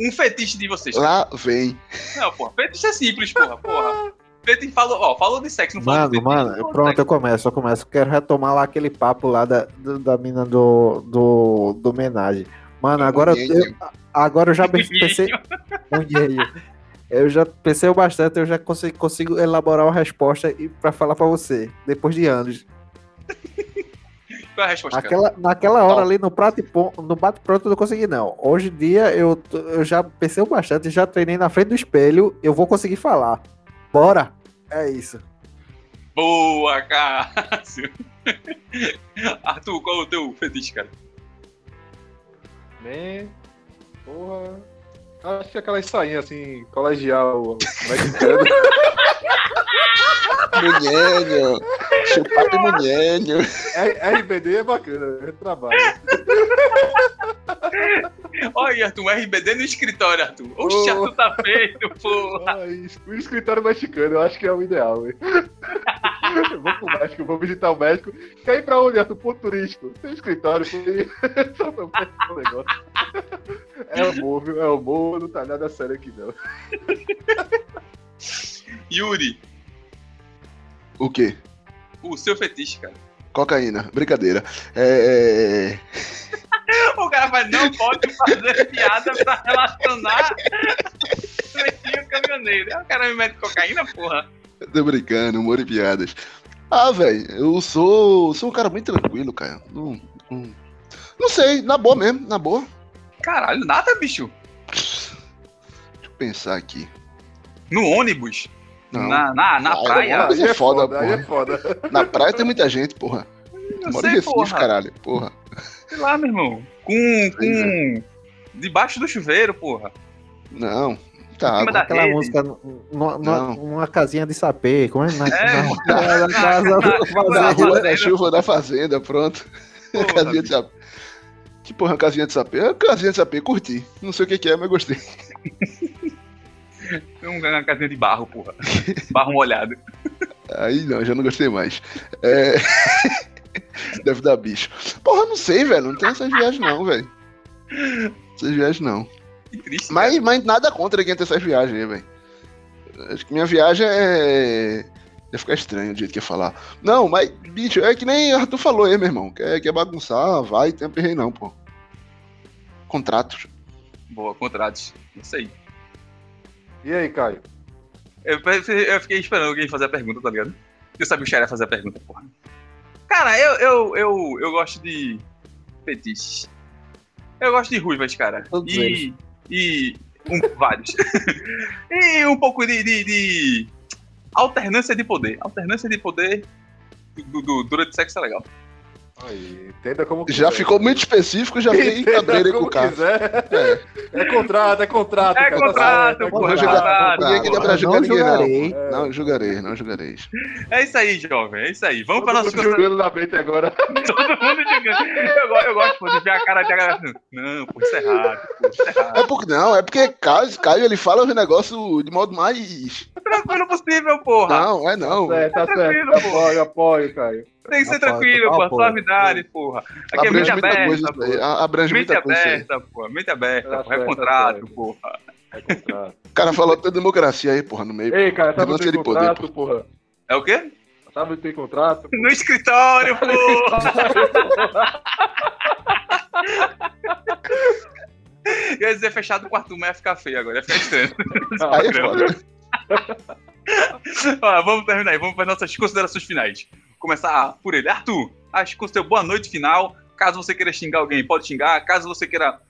Um fetiche de vocês. Lá vem. Não, porra. Fetiche é simples, porra. porra. Fetiche falou, ó, falou de sexo, não falou de Mano, mano, pronto, sexo. eu começo, eu começo. Quero retomar lá aquele papo lá da, do- da mina do, do, do homenagem. Mano, agora eu, agora eu já pensei. Munheiro. Eu já pensei bastante, eu já consigo, consigo elaborar uma resposta e para falar pra você, depois de anos. Qual é a resposta? Naquela, naquela hora ali no prato e no bate pronto eu não consegui não. Hoje em dia eu, eu já pensei bastante, já treinei na frente do espelho, eu vou conseguir falar. Bora. É isso. Boa, Cássio. Arthur, qual é o teu fetiche, cara? Man, porra. Acho que aquela sainha assim, colegial, mexicano. Munhenho. Chupado de munhenho. R- RBD é bacana, é trabalho. Olha, Arthur, um RBD no escritório, Arthur. Oxe, Ô. Arthur tá feito, porra. Ai, o escritório mexicano, eu acho que é o ideal, velho. Vou pro México, vou visitar o México. Quer ir pra onde, Arthur? Ponto turístico. Tem escritório, tem. O. É amor, viu? É amor, não tá nada sério aqui, não. Yuri, O quê? o seu fetiche, cara. Cocaína. Brincadeira. É, é, O cara vai, não pode fazer piada pra relacionar Pretinho caminhoneiro. Aí O cara me mete cocaína, porra. Tô brincando, humor e piadas. Ah, velho, eu sou, sou um cara muito tranquilo, cara. Não, não, não sei, na boa mesmo, na boa. Caralho, nada, bicho. Deixa eu pensar aqui. No ônibus, Não. na, na, na Ah, praia. eu- Aí é foda, foda, aí é foda. Na praia tem muita gente, porra. Não Moro em sei, Recife, porra. caralho. Porra. Sei lá, meu irmão. Com. Pois com... Debaixo do chuveiro, porra. Não, tá. Aquela rede. música nu- numa, numa, Não. numa casinha de sapê, como é? Na, É. na, na casa Na rua da chuva da fazenda, pronto. Porra, casinha de sapê. Que porra, casinha de sapê? É casinha de sapê, curti. Não sei o que, que é, mas gostei. Uma casinha de barro, porra. Barro molhado. Aí não, já não gostei mais. É... Deve dar bicho. Porra, não sei, velho. Não tem essas viagens, não, velho. Essas viagens não. Que triste. Mas, mas nada contra quem tem essas viagens aí, velho. Acho que minha viagem é. Ia ficar estranho o jeito que ia falar. Não, mas, bicho, é que nem Arthur falou aí, meu irmão. Quer, quer bagunçar, vai, tem aperreio não, pô. Contratos. Boa, contratos. Isso aí. E aí, Caio? Eu, eu fiquei esperando alguém fazer a pergunta, tá ligado? Eu sabia que o ia fazer a pergunta, porra. Cara, eu, eu, eu, eu gosto de fetiches. Eu gosto de ruivas, cara. Todos e. eles. E. Um, vários. e um pouco de, de, de Alternância de poder. Alternância de poder do, do, durante sexo é legal. Aí, entenda como Já quiser. ficou muito específico, já fiquei Entenda cabreiro com o cara. quiser. É. contrato, é contrato. É cara, tá contrato, certo, pô, Não é contrato. Não julgar ninguém, não. julgarei. pô. Não julgarei, não julgarei. É isso aí, jovem. É isso aí. Vamos Todo para nossa mundo jogando na mente agora. Todo mundo jogando. Eu, go- eu gosto pô, de ver a cara de galera assim. Não, pô, isso é errado. Pô, isso é errado. É porque não, é porque Caio, Caio ele fala os negócios de modo mais. Tranquilo possível, porra. Não, é não. É, tá certo. pô. Apoio, apoio, Caio. Tem que ser tranquilo, pô. Suavidade, porra. Aqui é mente Abrange muita coisa aberta, isso aí. pô. a- Abrange Mente muita coisa aberta, pô. Mente aberta, Tá. É tá contrato, porra. É contrato. O cara falou até democracia aí, porra, no meio. Ei, cara, sabe o Denúncia que de tem poder, contrato, porra? É o quê? Sabe o que tem contrato? No escritório, porra. Eu ia dizer fechado o quarto, mas ia ficar feio agora, ia ficar estranho. Aí é foda. Ó, vamos terminar aí, vamos para nossas considerações finais. Começar por ele. Arthur, acho que o seu boa noite final. Caso você queira xingar alguém, pode xingar. Caso você queira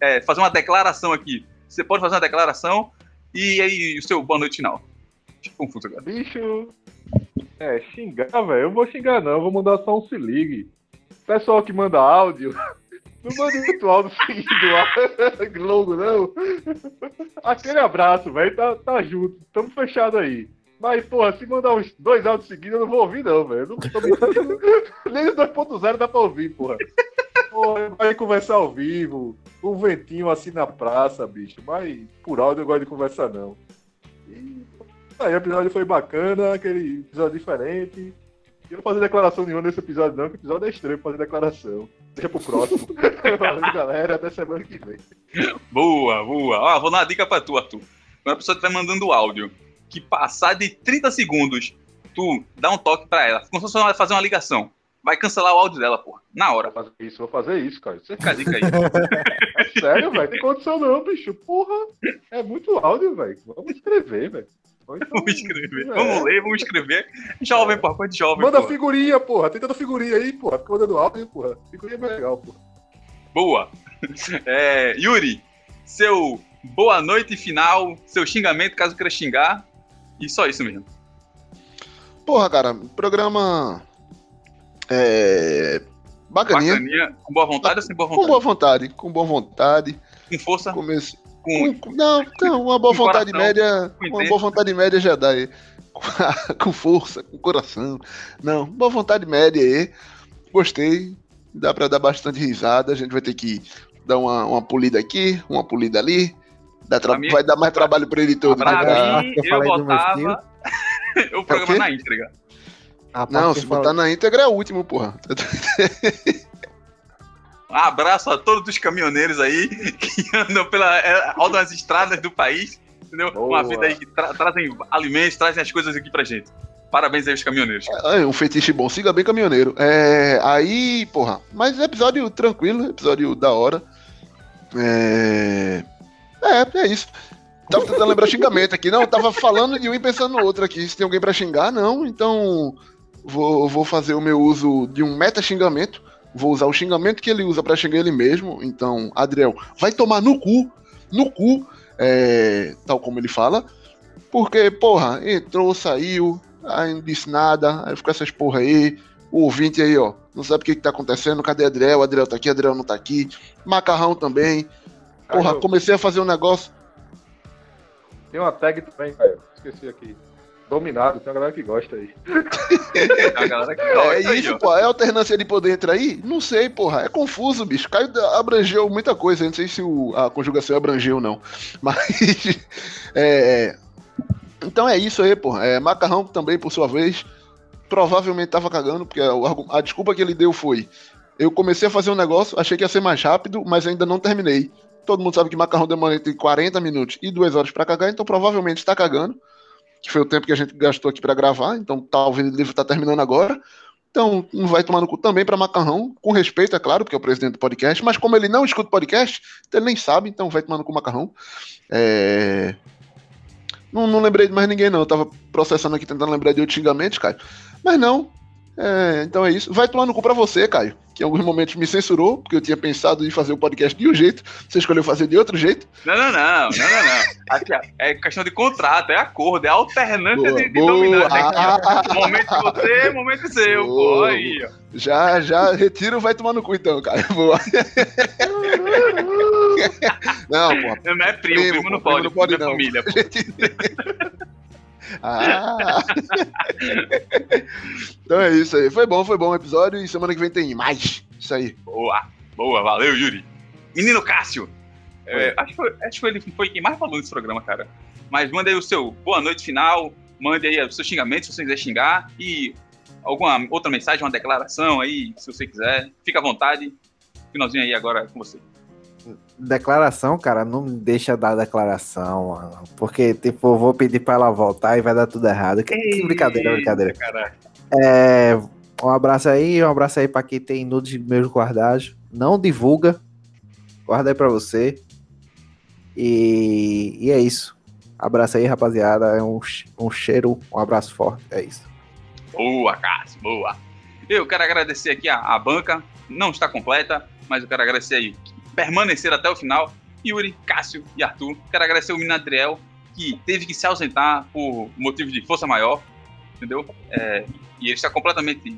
é, fazer uma declaração aqui, você pode fazer uma declaração. E aí, o seu boa noite final. Fico confuso agora. Bicho. É, xingar, velho. Eu vou xingar, não. Eu vou mandar só um se ligue. Pessoal que manda áudio. Não manda muito áudio seguindo lá. Longo, não. Aquele abraço, velho. Tá, tá junto. Tamo fechado aí. Mas, porra, se mandar uns dois áudios seguidos, eu não vou ouvir, não, velho. Não tô. Nem os 2.0 dá pra ouvir, porra. Porra, vai conversar ao vivo. Um ventinho assim na praça, bicho. Mas por áudio eu gosto de conversar, não. E Aí o episódio foi bacana, aquele episódio diferente. Eu não vou fazer declaração nenhuma nesse episódio, não, que o episódio é estranho pra fazer declaração. Deixa pro próximo. Valeu, galera. Até semana que vem. Boa, boa. Ó, vou dar uma dica pra tu, Arthur. Quando a pessoa estiver mandando áudio, que passar de 30 segundos, tu dá um toque pra ela. Como se fosse fazer uma ligação. Vai cancelar o áudio dela, porra. Na hora. Vou fazer isso, vou fazer isso, cara. Você Fica dica aí. é sério, velho? Tem condição não, bicho. Porra. É muito áudio, velho. Vamos escrever, velho. Então- Vamos escrever. É. Vamos ler, vamos escrever. Jovem, porra, coisa de jovem. Manda porra. figurinha, porra. Tem tanta figurinha aí, porra. Fica mandando áudio, porra. Figurinha é bem legal, porra. Boa. É, Yuri, seu boa noite final, seu xingamento, caso queira xingar. E só isso mesmo. Porra, cara, programa. É. Bacaninha. Bacaninha, com boa vontade ou sem boa Com vontade? boa vontade, com boa vontade. Com força, Comece... com. com- Não, não, uma boa Com vontade coração, média. com Uma boa vontade média já dá aí. Com força, com coração. Não, boa vontade média aí. Gostei. Dá pra dar bastante risada. A gente vai ter que dar uma, uma polida aqui, uma polida ali. Dá tra- Pra mim- Vai dar mais trabalho pro editor. do que Pra dá. mim, eu eu meu botava o programa quê? na íntegra. Não, se fala- botar na íntegra é o último, porra. Um abraço a todos os caminhoneiros aí que andam pela. é, rodam as estradas do país, entendeu? Boa. Uma vida aí que tra- trazem alimentos, trazem as coisas aqui pra gente. Parabéns aí aos caminhoneiros. É um fetiche bom, siga bem caminhoneiro. É, aí, porra, mas episódio tranquilo, episódio da hora. É, é, é isso. Tava tentando lembrar xingamento aqui. Não, tava falando de um e pensando no outro aqui. Se tem alguém pra xingar, não. Então, vou, vou fazer o meu uso de um meta xingamento. Vou usar o xingamento que ele usa pra xingar ele mesmo. Então, Adriel, vai tomar no cu, no cu, é, tal como ele fala. Porque, porra, entrou, saiu, aí não disse nada, aí ficou essas porra aí. O ouvinte aí, ó, não sabe o que, que tá acontecendo. Cadê Adriel? Adriel tá aqui, Adriel não tá aqui. Macarrão também. Porra, comecei a fazer um negócio. Tem uma tag também, Caio. Esqueci aqui. Dominado, tem uma galera que gosta aí. A galera que É gosta aí, isso, pô. É alternância de poder entrar aí? Não sei, porra. É confuso, bicho. Caio abrangeu muita coisa. eu Não sei se o- a conjugação abrangeu, não. Mas. é, Então é isso aí, porra. É, Macarrão também, por sua vez, provavelmente tava cagando, porque argu- a desculpa que ele deu foi. Eu comecei a fazer um negócio, achei que ia ser mais rápido, mas ainda não terminei. Todo mundo sabe que macarrão demora entre 40 minutos e 2 horas pra cagar, então provavelmente está cagando. Que foi o tempo que a gente gastou aqui pra gravar, então talvez ele deva estar terminando agora. Então, não vai tomar no cu também pra macarrão, com respeito, é claro, porque é o presidente do podcast, mas como ele não escuta podcast, então ele nem sabe, então vai tomar no cu macarrão. É... Não, não lembrei de mais ninguém, não. Eu tava processando aqui, tentando lembrar de outros xingamentos, Caio. Mas não. É, então é isso. Vai tomar no cu pra você, Caio. Que em alguns momentos me censurou, porque eu tinha pensado em fazer o podcast de um jeito, você escolheu fazer de outro jeito. Não, não, não, não, não, não. Aqui, é questão de contrato, é acordo, é alternância Boa, de, de dominante. Ah. Momento de você, momento seu, pô. Boa, Aí, ó. Já, já retiro, vai tomar no cu então, cara. Boa. não, pô. Não é primo, primo, pô, não pode, não pode primo não. família, pô. Ah. então é isso aí. Foi bom, foi bom o episódio e semana que vem tem mais. Isso aí. Boa, boa, valeu, Yuri. Menino Cássio. É, acho, que foi, acho que ele foi quem mais falou nesse programa, cara. Mas manda aí o seu boa noite final, mande aí os seus xingamentos, se você quiser xingar, e alguma outra mensagem, uma declaração aí, se você quiser. Fica à vontade. Finalzinho aí agora com você. Declaração, cara, não me deixa dar declaração, mano. Porque, tipo, eu vou pedir pra ela voltar e vai dar tudo errado. Que, que brincadeira, brincadeira. É, um abraço aí, um abraço aí pra quem tem nudes meus guardados. Não divulga. Guarda aí pra você. E, e é isso. Abraço aí, rapaziada. É um, um cheiro, um abraço forte. É isso. Boa, Cássio, boa. Eu quero agradecer aqui a, a banca, não está completa, mas eu quero agradecer aí que permaneceram até o final. Yuri, Cássio e Arthur. Quero agradecer o menino Adriel, que teve que se ausentar por motivo de força maior, entendeu? É, e ele está completamente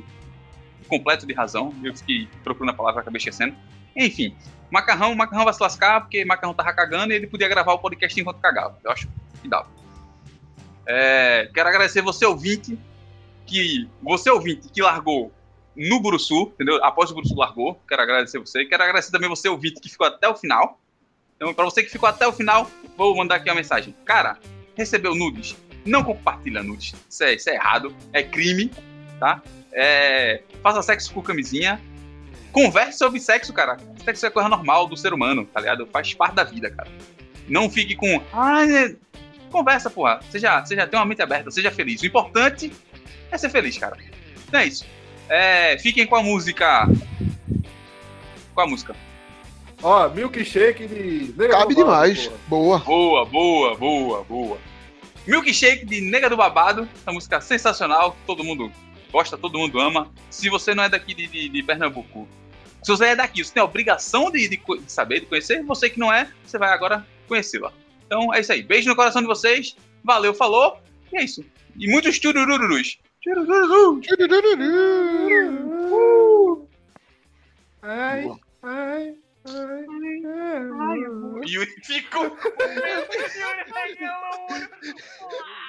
completo de razão. Eu fiquei procurando a palavra, acabei esquecendo. Enfim, Macarrão, Macarrão vai se lascar, porque Macarrão tava cagando e ele podia gravar o podcast enquanto cagava. Eu acho que dava. É, quero agradecer você, ouvinte, que você ouvinte que largou no Buruçu, entendeu? Após o Buruçu largou, quero agradecer você. Quero agradecer também você ouvinte que ficou até o final. Então, para você que ficou até o final, vou mandar aqui uma mensagem. Cara, recebeu nudes? Não compartilha nudes. Isso é, isso é errado, é crime, tá? É, faça sexo com camisinha. Converse sobre sexo, cara. Sexo é coisa normal do ser humano, tá ligado? Faz parte da vida, cara. Não fique com. Ah, é... Conversa, porra. Seja, seja, tenha uma mente aberta, seja feliz. O importante é ser feliz, cara. Então é isso. É, fiquem com a música. Com a música. Ó, milkshake de. Nega Cabe do Babado, demais. porra. Boa. Boa, boa, boa, boa. Milkshake de Nega do Babado. Essa música sensacional. Todo mundo gosta, todo mundo ama. Se você não é daqui de, de- de Pernambuco, se você é daqui, você tem a obrigação de, de de saber, de conhecer. Você que não é, você vai agora conhecê-la. Então é isso aí. Beijo no coração de vocês. Valeu, falou. E é isso. E muitos churururus. Ai, ai, ai. Yuri ficou.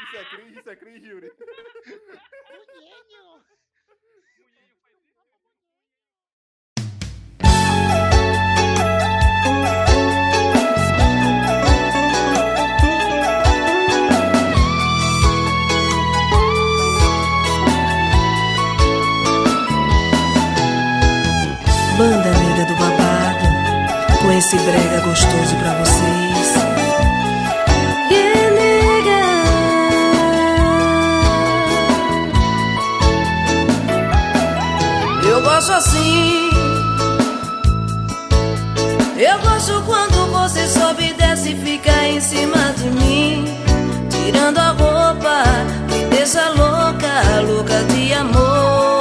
Isso é cringe, isso é cringe, Yuri. Um esse brega gostoso pra vocês. Eu gosto assim. Eu gosto quando você sobe e desce e fica em cima de mim. Tirando a roupa, me deixa louca, louca de amor.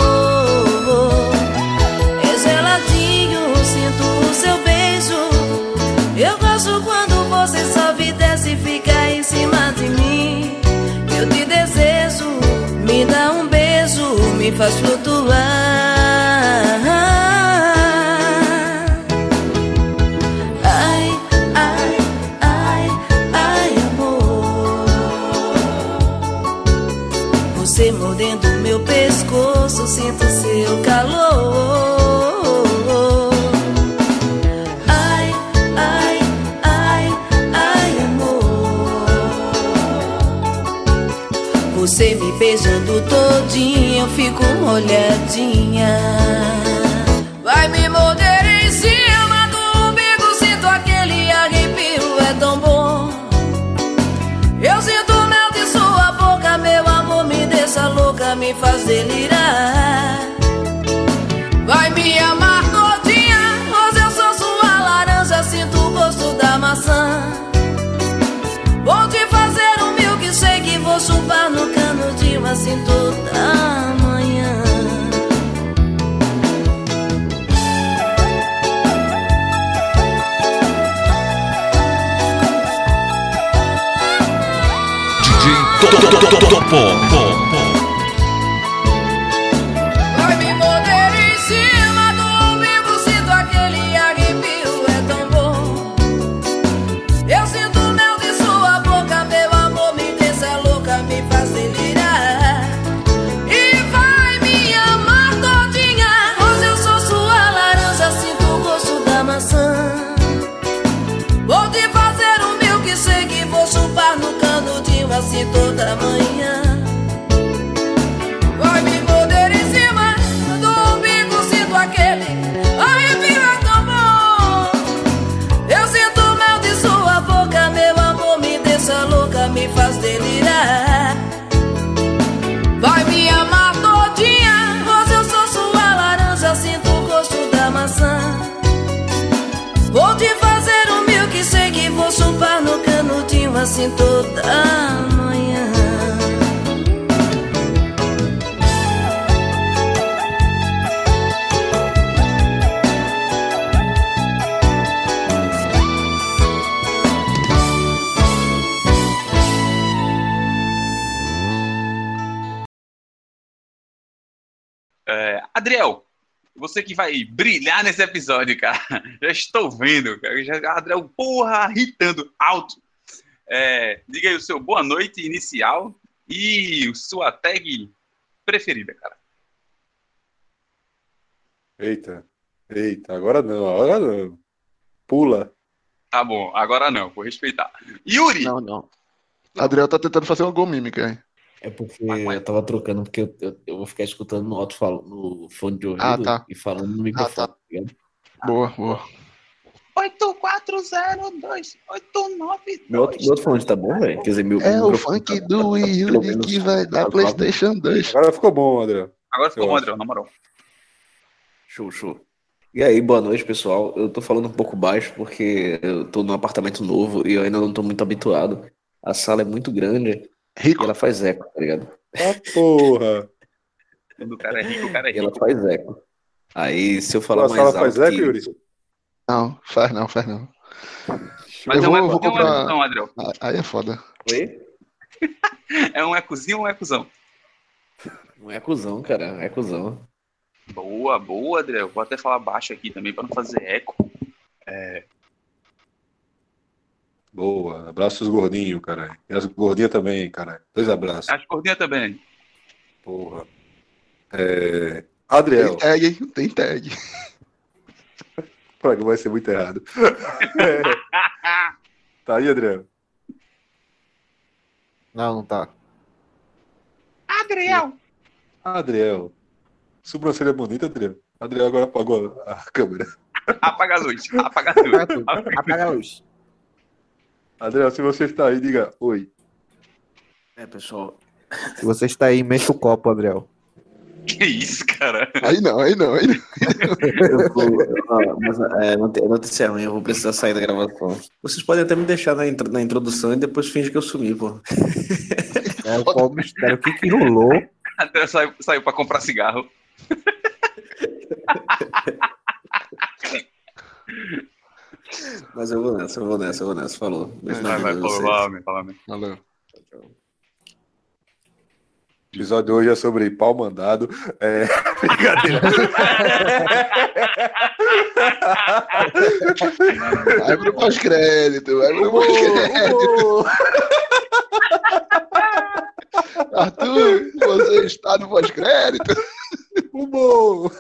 Me faz flutuar. Ai, ai, ai, ai, amor. Você mordendo meu pescoço, sinto seu calor. Você me beijando todinha, fico molhadinha. Vai me morder em cima do umbigo, sinto aquele arrepio, é tão bom. Eu sinto mel de sua boca, meu amor me deixa louca, me faz delirar. Vai me amar todinha, hoje eu sou sua laranja, sinto o gosto da maçã. Vou te fazer um milkshake, vou chupar no canudinho assim toda manhã. Assim toda manhã. É, Adriel, você que vai brilhar nesse episódio, cara. Já estou vendo, cara. Já, Adriel, porra, irritando alto. É, diga aí o seu boa noite inicial e sua tag preferida, cara. Eita, eita, agora não, agora não. Pula. Tá bom, agora não, vou respeitar. Yuri! Não, não. Adriel tá tentando fazer uma gol mímica aí. É porque eu tava trocando, porque eu, eu, eu vou ficar escutando no alto falo, no fone de ouvido Ah, tá. e falando no microfone. tá. tá ligado? Boa, boa. 8402 892. Meu outro, meu outro fone tá bom, velho? Quer dizer, meu. É meu o funk tá- do tá Yuri menos que vai dar tá PlayStation 2. Agora ficou bom, André. Agora ficou Eu bom. Adriel, na moral. Show, show. E aí, boa noite, pessoal. Eu tô falando um pouco baixo porque eu tô num apartamento novo e eu ainda não tô muito habituado. A sala é muito grande Rico. e ela faz eco, tá ligado? Ah, porra. Quando o cara é rico, o cara é E ela rico. faz eco. Aí, se eu falar Tua mais sala alto faz eco, que Yuri? Não, faz não, faz não. Mas eu é um vou, eco, vou é um comprar. ecozão, Adriel. Ah, Aí é foda. Oi? É um ecozinho ou um ecozão? Não é cuzão, cara. É cuzão. Boa, boa, Adriel. Vou até falar baixo aqui também pra não fazer eco. Boa. Abraço os gordinhos, caralho. E as gordinhas também, caralho. Dois abraços. As cordinhas também. Porra. É... Adriel. Tem tag, hein? Tem tag. O programa vai ser muito errado. É. Tá aí, Adriel? Não, não tá. Adriel! Adriel. Sobrancelha bonita, Adriel. Adriel agora apagou a câmera. Apaga a luz. Apaga a luz. Apaga a luz. Adriel, se você está aí, diga oi. É, pessoal. Se você está aí, mexa o copo, Adriel. Que isso, cara? Aí não, aí não, aí não. Eu vou, ah, mas, é, não tem- notícia ruim, eu vou precisar sair da gravação. Vocês podem até me deixar na, na introdução e depois finge que eu sumi, pô. É, qual o mistério? O que que rolou? Adriel saiu, saiu pra comprar cigarro. Mas eu vou nessa, eu vou nessa, eu vou nessa. Falou. Beijo Vai, vai, fala, fala. Valeu. O episódio de hoje é sobre pau mandado. É... Brincadeira. Vai pro pós-crédito, vai pro pós-crédito. Arthur, você está no pós-crédito. Humor!